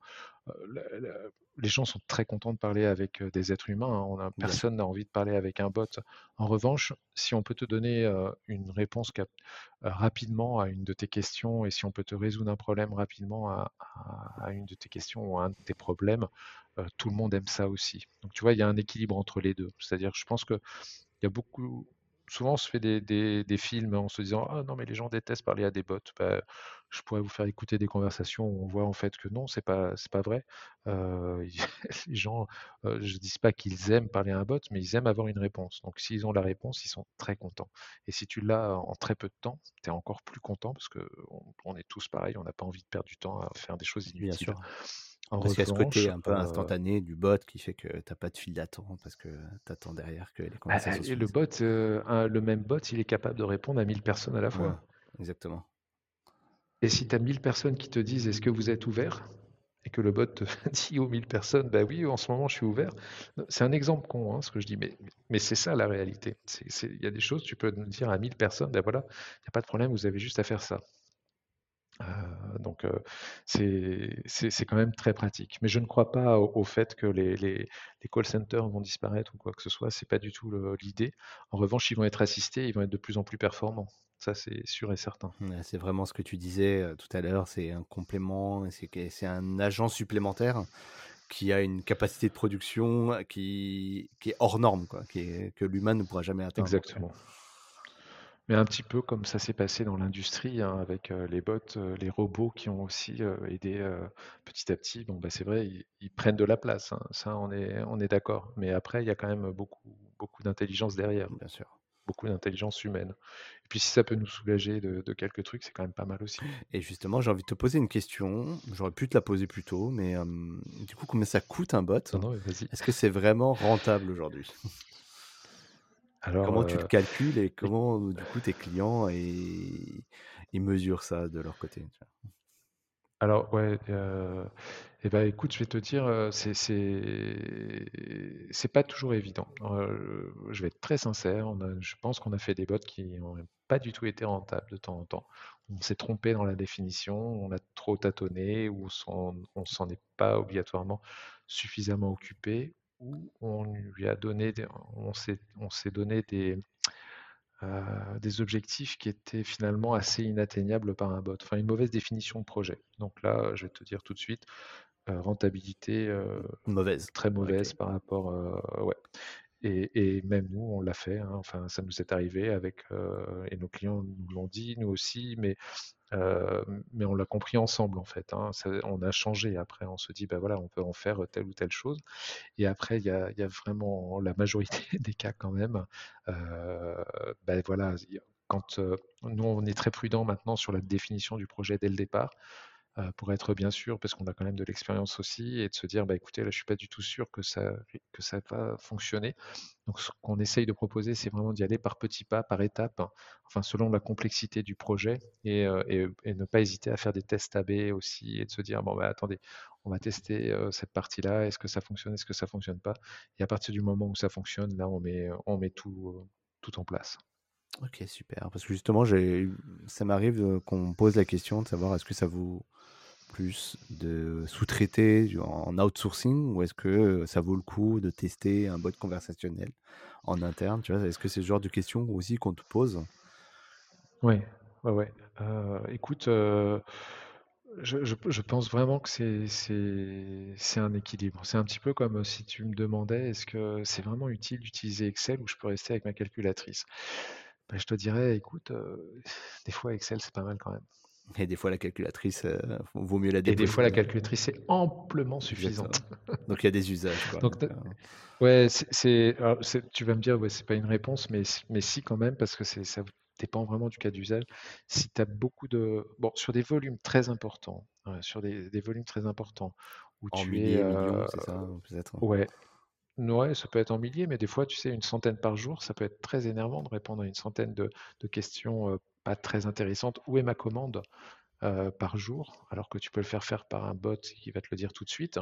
S2: la- la- les gens sont très contents de parler avec des êtres humains. hein. On a, personne n'a envie de parler avec un bot. En revanche, si on peut te donner euh, une réponse cap- rapidement à une de tes questions et si on peut te résoudre un problème rapidement à, à- à une de tes questions ou à un de tes problèmes, euh, tout le monde aime ça aussi. Donc tu vois, il y a un équilibre entre les deux. C'est-à-dire, je pense que il y a beaucoup. Souvent, on se fait des, des- des films en se disant Ah non, mais les gens détestent parler à des bots. Bah, je pourrais vous faire écouter des conversations où on voit en fait que non, c'est pas, c'est pas vrai. Euh, les gens, euh, je dis pas qu'ils aiment parler à un bot, mais ils aiment avoir une réponse. Donc, s'ils ont la réponse, ils sont très contents. Et si tu l'as en très peu de temps, tu es encore plus content parce que on, on est tous pareils, on n'a pas envie de perdre du temps à faire des choses
S1: Bien
S2: inutiles.
S1: sûr.
S2: En
S1: Parce qu'il y a ce côté un peu
S2: euh,
S1: instantané du bot qui fait que t'as pas de file d'attente parce que t'attends derrière que les
S2: ah,
S1: conversations
S2: et le bot, euh, un- le même bot, il est capable de répondre à 1000 personnes à la
S1: Ouais,
S2: fois.
S1: exactement.
S2: Et si tu as 1000 personnes qui te disent est-ce que vous êtes ouvert? Et que le bot te dit aux 1000 personnes bah oui, en ce moment je suis ouvert. C'est un exemple con, hein, ce que je dis, mais, mais c'est ça la réalité. Il y a des choses, tu peux dire à 1000 personnes ben voilà, il n'y a pas de problème, vous avez juste à faire ça. Euh, donc euh, c'est quand même très pratique. Mais je ne crois pas au, au fait que les, les- les call centers vont disparaître ou quoi que ce soit. C'est pas du tout l'idée. En revanche, ils vont être assistés, ils vont être de plus en plus performants. Ça, c'est sûr et certain.
S1: C'est vraiment ce que tu disais euh, tout à l'heure, c'est un complément, c'est un agent supplémentaire qui a une capacité de production qui, qui est hors norme, quoi, qui est, que l'humain ne pourra jamais atteindre. Euh,
S2: Exactement. Mais un petit peu comme ça s'est passé dans l'industrie, hein, avec euh, les bots, euh, les robots qui ont aussi euh, aidé petit à petit. Bon, bah, c'est vrai, ils, ils prennent de la place, hein, ça on est, on est d'accord. Mais après, il y a quand même beaucoup, beaucoup d'intelligence derrière,
S1: bien sûr.
S2: beaucoup d'intelligence humaine. Et puis si ça peut nous soulager de, de quelques trucs, c'est quand même pas mal aussi.
S1: Et justement, j'ai envie de te poser une question. J'aurais pu te la poser plus tôt, mais du coup, combien ça coûte un bot?
S2: Non, non.
S1: Est-ce que c'est vraiment rentable aujourd'hui?
S2: Alors,
S1: Comment tu le calcules et comment, du coup, tes clients et, ils mesurent ça de leur côté tu vois?
S2: Alors ouais, euh, eh ben, écoute, je vais te dire, c'est pas toujours évident. Euh, je vais être très sincère. on a- je pense qu'on a fait des bots qui n'ont pas du tout été rentables de temps en temps. On s'est trompé dans la définition, on a trop tâtonné, ou on s'en est pas obligatoirement suffisamment occupé, ou on lui a donné, des- on s'est on s'est donné des euh, des objectifs qui étaient finalement assez inatteignables par un bot. Enfin, une mauvaise définition de projet. Donc là, je vais te dire tout de suite, euh, rentabilité euh,
S1: Mauvaise.
S2: très mauvaise par rapport, ouais. Et, même nous, on l'a fait. hein. Enfin, ça nous est arrivé avec, euh, et nos clients nous l'ont dit, nous aussi, mais euh, mais on l'a compris ensemble en fait. hein. On a changé après. On se dit, bah voilà, on peut en faire telle ou telle chose. Et après, il y a, y a vraiment la majorité des cas quand même. ben voilà, quand nous on est très prudent maintenant sur la définition du projet dès le départ, pour être bien sûr, parce qu'on a quand même de l'expérience aussi, et de se dire, bah écoutez, là je suis pas du tout sûr que ça que ça va fonctionner. Donc ce qu'on essaye de proposer, c'est vraiment d'y aller par petits pas, par étapes, hein, enfin selon la complexité du projet, et, et- et ne pas hésiter à faire des tests AB aussi, et de se dire, bon bah attendez, on va tester cette partie-là, est-ce que ça fonctionne, est-ce que ça fonctionne pas, et à partir du moment où ça fonctionne, là on met on met tout tout en place.
S1: Ok, super. Parce que justement, ça m'arrive qu'on me pose la question de savoir est-ce que ça vaut de sous-traiter en outsourcing ou est-ce que euh, ça vaut le coup de tester un bot conversationnel en interne, tu vois? Est-ce que c'est ce genre de questions aussi qu'on te pose?
S2: Ouais, ouais, ouais. Heu, écoute, heu, je je pense vraiment que c'est un équilibre. C'est un petit peu comme, heu, si tu me demandais: «Est-ce que c'est vraiment utile d'utiliser Excel ou je peux rester avec ma calculatrice?» bah, je te dirais: «Écoute, des fois Excel, c'est pas mal quand même».
S1: Et des fois, la calculatrice, euh, vaut mieux la
S2: Et des
S1: déposer.
S2: fois, la calculatrice est amplement suffisante.
S1: Donc, il y a des usages, quoi.
S2: Donc
S1: euh,
S2: Ouais, c'est tu vas me dire: «Ouais, c'est pas une réponse», mais mais si quand même parce que ça dépend vraiment du cas d'usage. Si tu as beaucoup de bon, sur des volumes très importants, sur des des volumes très importants où
S1: en
S2: tu es,
S1: millions,
S2: heu
S1: c'est ça, peut-être?
S2: ouais, ouais, ça peut être en milliers, mais des fois, tu sais, une centaine par jour, ça peut être très énervant de répondre à une centaine de de questions, pas très intéressantes. «Où est ma commande?» par jour, alors que tu peux le faire faire par un bot qui va te le dire tout de suite.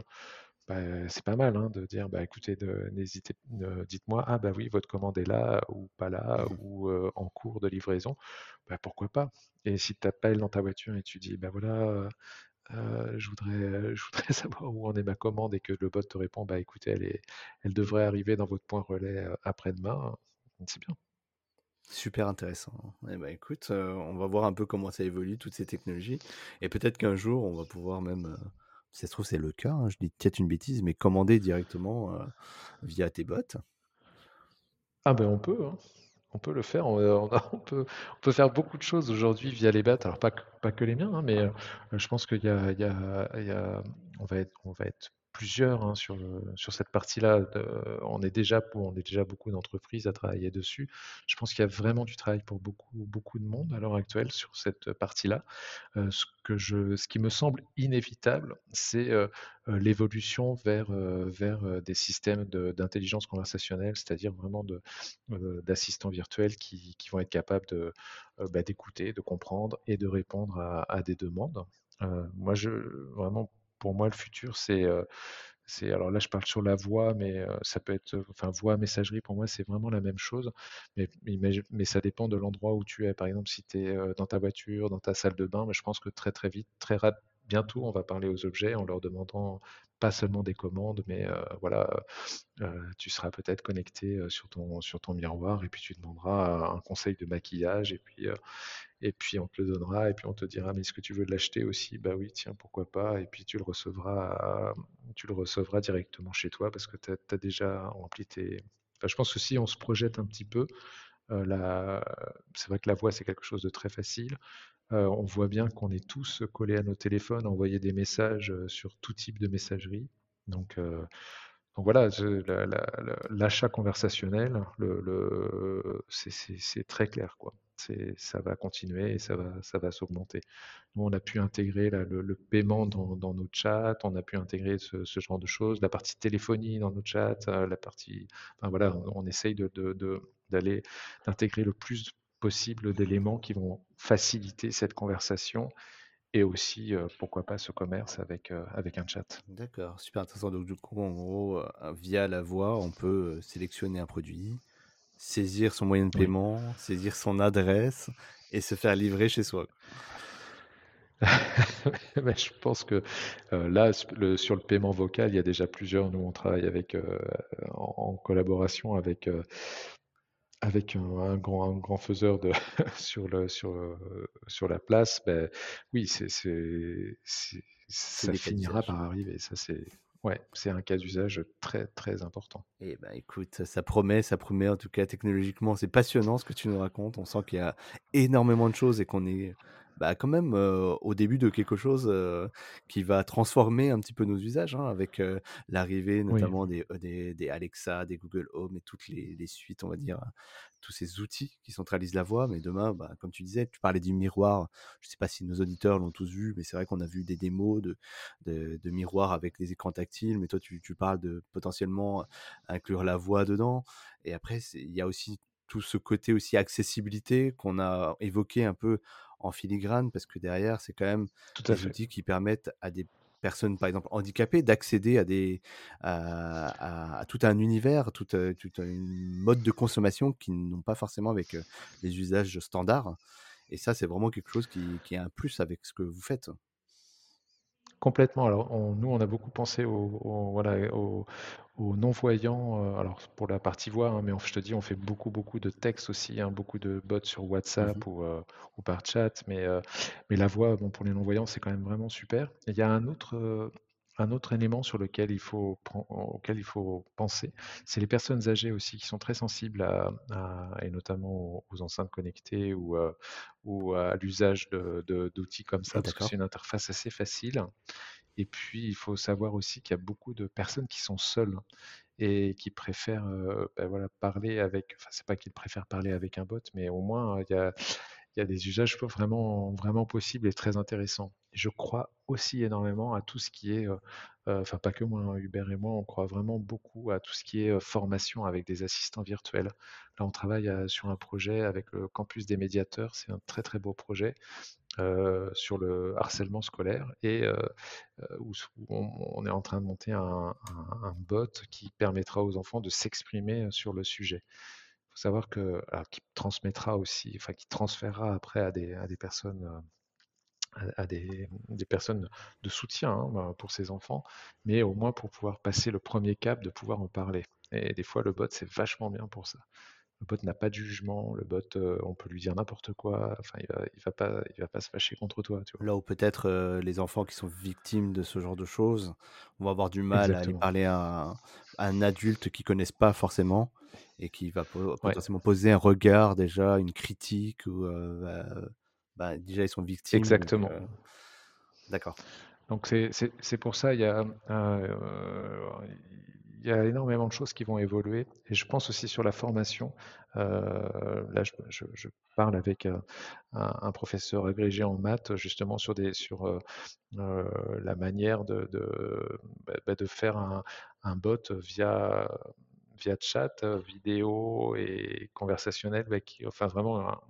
S2: Bah, c'est pas mal, hein, de dire: «Bah, écoutez, n'hésitez dites-moi, ah bah oui, votre commande est là ou pas là
S1: Mhm.
S2: ou en cours de livraison». Bah, pourquoi pas? Et si tu t'appelles dans ta voiture et tu dis: «Bah voilà, heu, je voudrais, je voudrais savoir où en est ma commande» et que le bot te répond: «Bah écoutez, elle est elle devrait arriver dans votre point relais, heu, après-demain», c'est bien.
S1: Super intéressant. Eh ben, écoute, euh, on va voir un peu comment ça évolue, toutes ces technologies. Et peut-être qu'un jour, on va pouvoir même, euh, si ça se trouve, c'est le cas, hein, je dis peut-être une bêtise, mais commander directement euh, via tes bots.
S2: Ah ben on peut, hein. On peut le faire, on, euh, on peut, faire beaucoup de choses aujourd'hui via les bêtes. Alors pas que, les miens, hein, mais euh, je pense qu'il va être, on va être plusieurs hein, sur, sur cette partie-là. On est déjà, on est déjà beaucoup d'entreprises à travailler dessus. Je pense qu'il y a vraiment du travail pour beaucoup, beaucoup de monde à l'heure actuelle sur cette partie-là. Euh, ce que je, ce qui me semble inévitable, c'est euh, euh, l'évolution vers, vers des systèmes d'intelligence conversationnelle, c'est-à-dire vraiment d'assistants virtuels qui, qui vont être capables bah, d'écouter, de comprendre et de répondre à, à des demandes. Moi, je, vraiment, pour moi, le futur, c'est alors là, je parle sur la voix, mais ça peut être, enfin, voix, messagerie, pour moi, c'est vraiment la même chose. Mais, ça dépend de l'endroit où tu es. Par exemple, si tu es dans ta voiture, dans ta salle de bain, mais je pense que très, très vite, très bientôt, on va parler aux objets en leur demandant pas seulement des commandes, mais euh, voilà, euh, tu seras peut-être connecté euh, sur ton, sur ton miroir et puis tu demanderas un conseil de maquillage et puis et puis on te le donnera, et puis on te dira, mais est-ce que tu veux l'acheter aussi? Bah oui, tiens, pourquoi pas? Et puis tu le recevras, tu le recevras directement chez toi parce que tu as, déjà rempli tes. Je pense que si on se projette un petit peu, c'est vrai que la voix, c'est quelque chose de très facile. Euh, on voit bien qu'on est tous collés à nos téléphones, envoyer des messages euh, sur tout type de messagerie. Donc, euh, voilà, l'achat conversationnel, c'est très clair, quoi. Ça va continuer et ça va, s'augmenter. On a pu intégrer le, paiement dans, nos chats, on a pu intégrer ce, genre de choses, la partie téléphonie dans nos chats, la partie, voilà, on, essaye d'aller, d'intégrer le plus possible d'éléments qui vont faciliter cette conversation et aussi, euh, pourquoi pas, ce commerce avec, euh, avec un chat.
S1: D'accord, super intéressant. Donc, du coup, en gros, euh, via la voix, on peut sélectionner un produit, saisir son moyen de
S2: Oui.
S1: paiement, saisir son adresse et se faire livrer chez soi.
S2: Je pense que là, le- sur le paiement vocal, il y a déjà plusieurs. Nous, on travaille avec, en, en collaboration avec, avec un, un grand, un grand faiseur de, sur, le, sur, euh, sur la place. Ben, oui, c'est, ça finira par arriver. Ça, c'est, ouais, c'est un cas d'usage très, très important.
S1: Eh ben, écoute, ça promet, ça promet en tout cas technologiquement, c'est passionnant ce que tu nous racontes. On sent qu'il y a énormément de choses et qu'on est bah, quand même euh, au début de quelque chose euh, qui va transformer un petit peu nos usages, hein, avec euh, l'arrivée
S2: Oui,
S1: notamment des, des, des Alexa, des Google Home et toutes les, les suites, on va dire, tous ces outils qui centralisent la voix. Mais demain, bah, comme tu disais, tu parlais du miroir. Je ne sais pas si nos auditeurs l'ont tous vu, mais c'est vrai qu'on a vu des démos de, de, de miroirs avec des écrans tactiles. Mais toi, tu, tu parles de potentiellement inclure la voix dedans. Et après, il y a aussi tout ce côté aussi accessibilité qu'on a évoqué un peu en filigrane, parce que derrière, c'est quand même
S2: tout à
S1: des
S2: fait.
S1: outils qui permettent à des personnes, par exemple, handicapées, d'accéder à, des, à, tout un univers, tout, tout un mode de consommation qui n'ont pas forcément avec les usages standards. Et ça, c'est vraiment quelque chose qui, qui est un plus avec ce que vous faites.
S2: Complètement. Alors, nous, on a beaucoup pensé aux, voilà, aux, non-voyants, euh, alors pour la partie voix, hein, mais je te dis, on fait beaucoup, beaucoup de textes aussi, hein, beaucoup de bots sur WhatsApp mmh ou, euh, ou, par chat, mais, euh, mais la voix, bon, pour les non-voyants, c'est quand même vraiment super. il y a un autre, un autre élément sur lequel il faut, auquel il faut penser, c'est les personnes âgées aussi qui sont très sensibles à, et notamment aux, enceintes connectées ou, ou à l'usage d'outils comme ça, parce que c'est une interface assez facile. Et puis, il faut savoir aussi qu'il y a beaucoup de personnes qui sont seules et qui préfèrent euh, ben voilà, parler avec, enfin, c'est pas qu'ils préfèrent parler avec un bot, mais au moins, il y a, il y a des usages vraiment, vraiment possibles et très intéressants. je crois aussi énormément à tout ce qui est, euh, euh, enfin pas que moi, hein, Hubert et moi, on croit vraiment beaucoup à tout ce qui est formation avec des assistants virtuels. Là, on travaille sur un projet avec le campus des médiateurs, c'est un très très beau projet. Sur le harcèlement scolaire et où, on, est en train de monter un, bot qui permettra aux enfants de s'exprimer sur le sujet faut savoir que, qui transmettra aussi, enfin, qui transférera après à des, à des personnes, euh, à, des, des, personnes de soutien hein, bah, pour ces enfants, mais au moins pour pouvoir passer le premier cap de pouvoir en parler. Et des fois, le bot, c'est vachement bien pour ça. Le bot n'a pas de jugement, le bot, euh, on peut lui dire n'importe quoi, enfin, il va, il va pas, il va pas se fâcher contre toi. Tu vois.
S1: Là où peut-être euh, les enfants qui sont victimes de ce genre de choses vont avoir du mal à aller parler à un, à un adulte qu'ils connaissent pas forcément et qui va potentiellement poser un regard déjà, une critique ou bah, bah, déjà ils sont victimes.
S2: Exactement.
S1: D'accord.
S2: Donc c'est pour ça il y a il y a énormément de choses qui vont évoluer et je pense aussi sur la formation. là, je, parle avec un, professeur agrégé en maths justement sur des sur la manière de bah, de faire un, bot via via chat, euh, vidéo et conversationnel, qui, enfin vraiment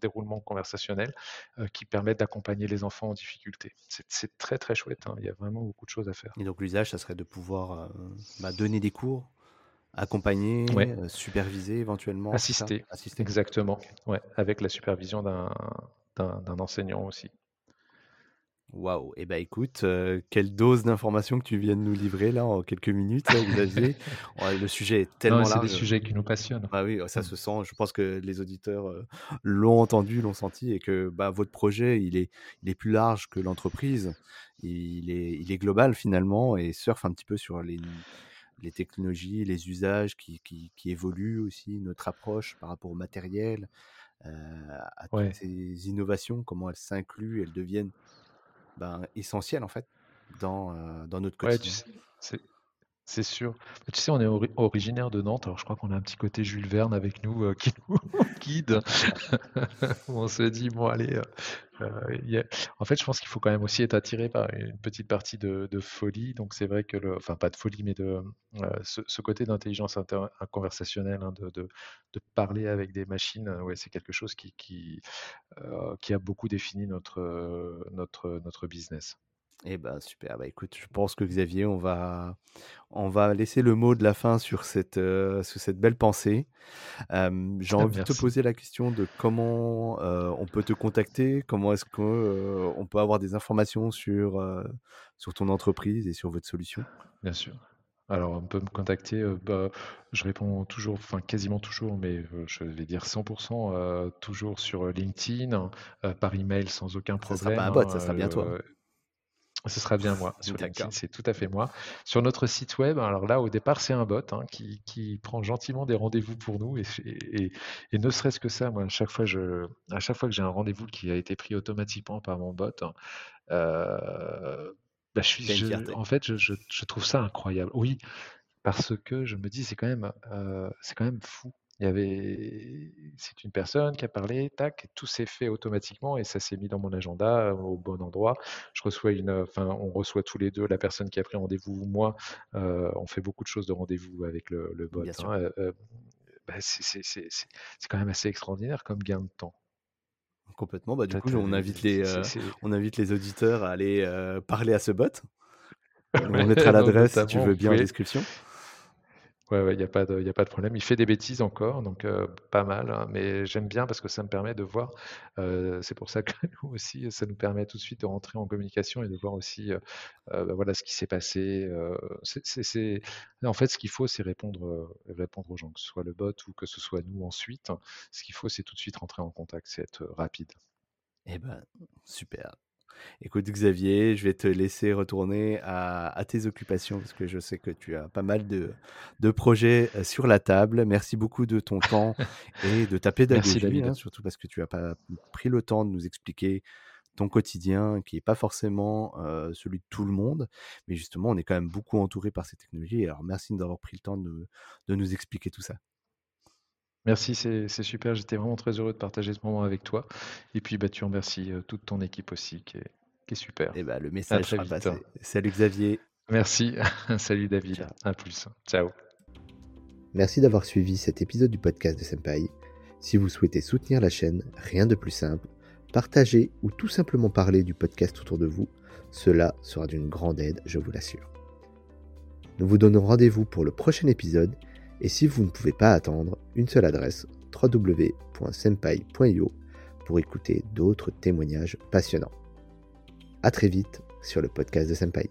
S2: déroulement conversationnel euh, qui permettent d'accompagner les enfants en difficulté. C'est très très chouette, hein. il y a vraiment beaucoup de choses à faire.
S1: Et donc l'usage, ça serait de pouvoir euh, bah, donner des cours, accompagner, superviser éventuellement.
S2: Assister, Assister. exactement, ouais, avec la supervision d'un enseignant aussi.
S1: Waouh, et eh ben écoute, euh, quelle dose d'informations que tu viens de nous livrer là en quelques minutes, Xavier. le sujet est tellement large.
S2: C'est des sujets qui nous passionnent.
S1: Ah oui, ça mm. se sent. Je pense que les auditeurs euh, l'ont entendu, l'ont senti, et que bah, votre projet, il est, il est plus large que l'entreprise. Il est, il est global finalement et surfe un petit peu sur les, les technologies, les usages qui, qui, qui évoluent aussi, notre approche par rapport au matériel, euh, à toutes ces innovations, comment elles s'incluent, elles deviennent ben, essentiel en fait dans, euh, dans notre quotidien.
S2: C'est sûr. tu sais, on est originaire de Nantes, alors je crois qu'on a un petit côté Jules Verne avec nous euh, qui nous guide. on se dit, bon, allez. Euh, en fait, je pense qu'il faut quand même aussi être attiré par une petite partie de, folie. Donc, c'est vrai que, enfin, pas de folie, mais de ce, côté d'intelligence conversationnelle, hein, de, parler avec des machines, c'est quelque chose qui, a beaucoup défini notre business.
S1: Eh ben super, bah écoute, je pense que Xavier, on va, on va laisser le mot de la fin sur cette, euh, sur cette belle pensée. J'ai envie de te poser la question de comment euh, on peut te contacter, comment est-ce qu'on euh, on peut avoir des informations sur, sur ton entreprise et sur votre solution?
S2: Bien sûr. Alors, on peut me contacter, bah, je réponds toujours, enfin quasiment toujours, mais je vais dire 100%, toujours sur LinkedIn, par email sans aucun problème. Ça
S1: sera pas un bot, ça sera bien toi.
S2: Ce sera bien moi. Sur LinkedIn, c'est tout à fait moi. Sur notre site web, alors là, au départ, c'est un bot hein, qui, prend gentiment des rendez-vous pour nous. Et, ne serait-ce que ça, moi, à chaque fois, je, à chaque fois que j'ai un rendez-vous qui a été pris automatiquement par mon bot, hein, euh, bah, je suis, en fait, je, trouve ça incroyable. Oui, parce que je me dis, c'est quand même, euh, c'est quand même fou il y avait, c'est une personne qui a parlé, tac, tout s'est fait automatiquement et ça s'est mis dans mon agenda au bon endroit. Je reçois une, enfin, on reçoit tous les deux la personne qui a pris rendez-vous, moi, euh, on fait beaucoup de choses de rendez-vous avec le, bot. Hein, euh, euh, bah, c'est quand même assez extraordinaire comme gain de temps.
S1: Complètement. Bah, du coup, on invite, les, on invite les auditeurs à aller parler à ce bot. On mettra l'adresse si tu veux bien en description.
S2: Ouais, il n'y a pas de, y pas de problème. Il fait des bêtises encore, donc pas mal, hein, mais j'aime bien parce que ça me permet de voir. c'est pour ça que nous aussi, ça nous permet tout de suite de rentrer en communication et de voir aussi, bah, voilà, ce qui s'est passé. en fait, ce qu'il faut, c'est répondre, répondre aux gens, que ce soit le bot ou que ce soit nous ensuite. Ce qu'il faut, c'est tout de suite rentrer en contact, c'est être rapide.
S1: Eh ben, super. Écoute Xavier, je vais te laisser retourner à, tes occupations parce que je sais que tu as pas mal de, projets euh, sur la table. Merci beaucoup de ton temps et de ta pédagogie, hein, surtout parce que tu n'as pas pris le temps de nous expliquer ton quotidien qui n'est pas forcément euh, celui de tout le monde, mais justement on est quand même beaucoup entouré par ces technologies. Alors merci d'avoir pris le temps de, nous expliquer tout ça.
S2: Merci, c'est super. J'étais vraiment très heureux de partager ce moment avec toi. Et puis, bah, tu remercies euh, toute ton équipe aussi, qui est, super.
S1: Et eh bah, le message sera passé. Salut Xavier.
S2: Merci. Salut David. À plus. Ciao.
S1: Merci d'avoir suivi cet épisode du podcast de Senpai. Si vous souhaitez soutenir la chaîne, rien de plus simple. Partagez ou tout simplement parler du podcast autour de vous. Cela sera d'une grande aide, je vous l'assure. Nous vous donnons rendez-vous pour le prochain épisode et si vous ne pouvez pas attendre, une seule adresse www.senpai.io pour écouter d'autres témoignages passionnants. A très vite sur le podcast de Senpai.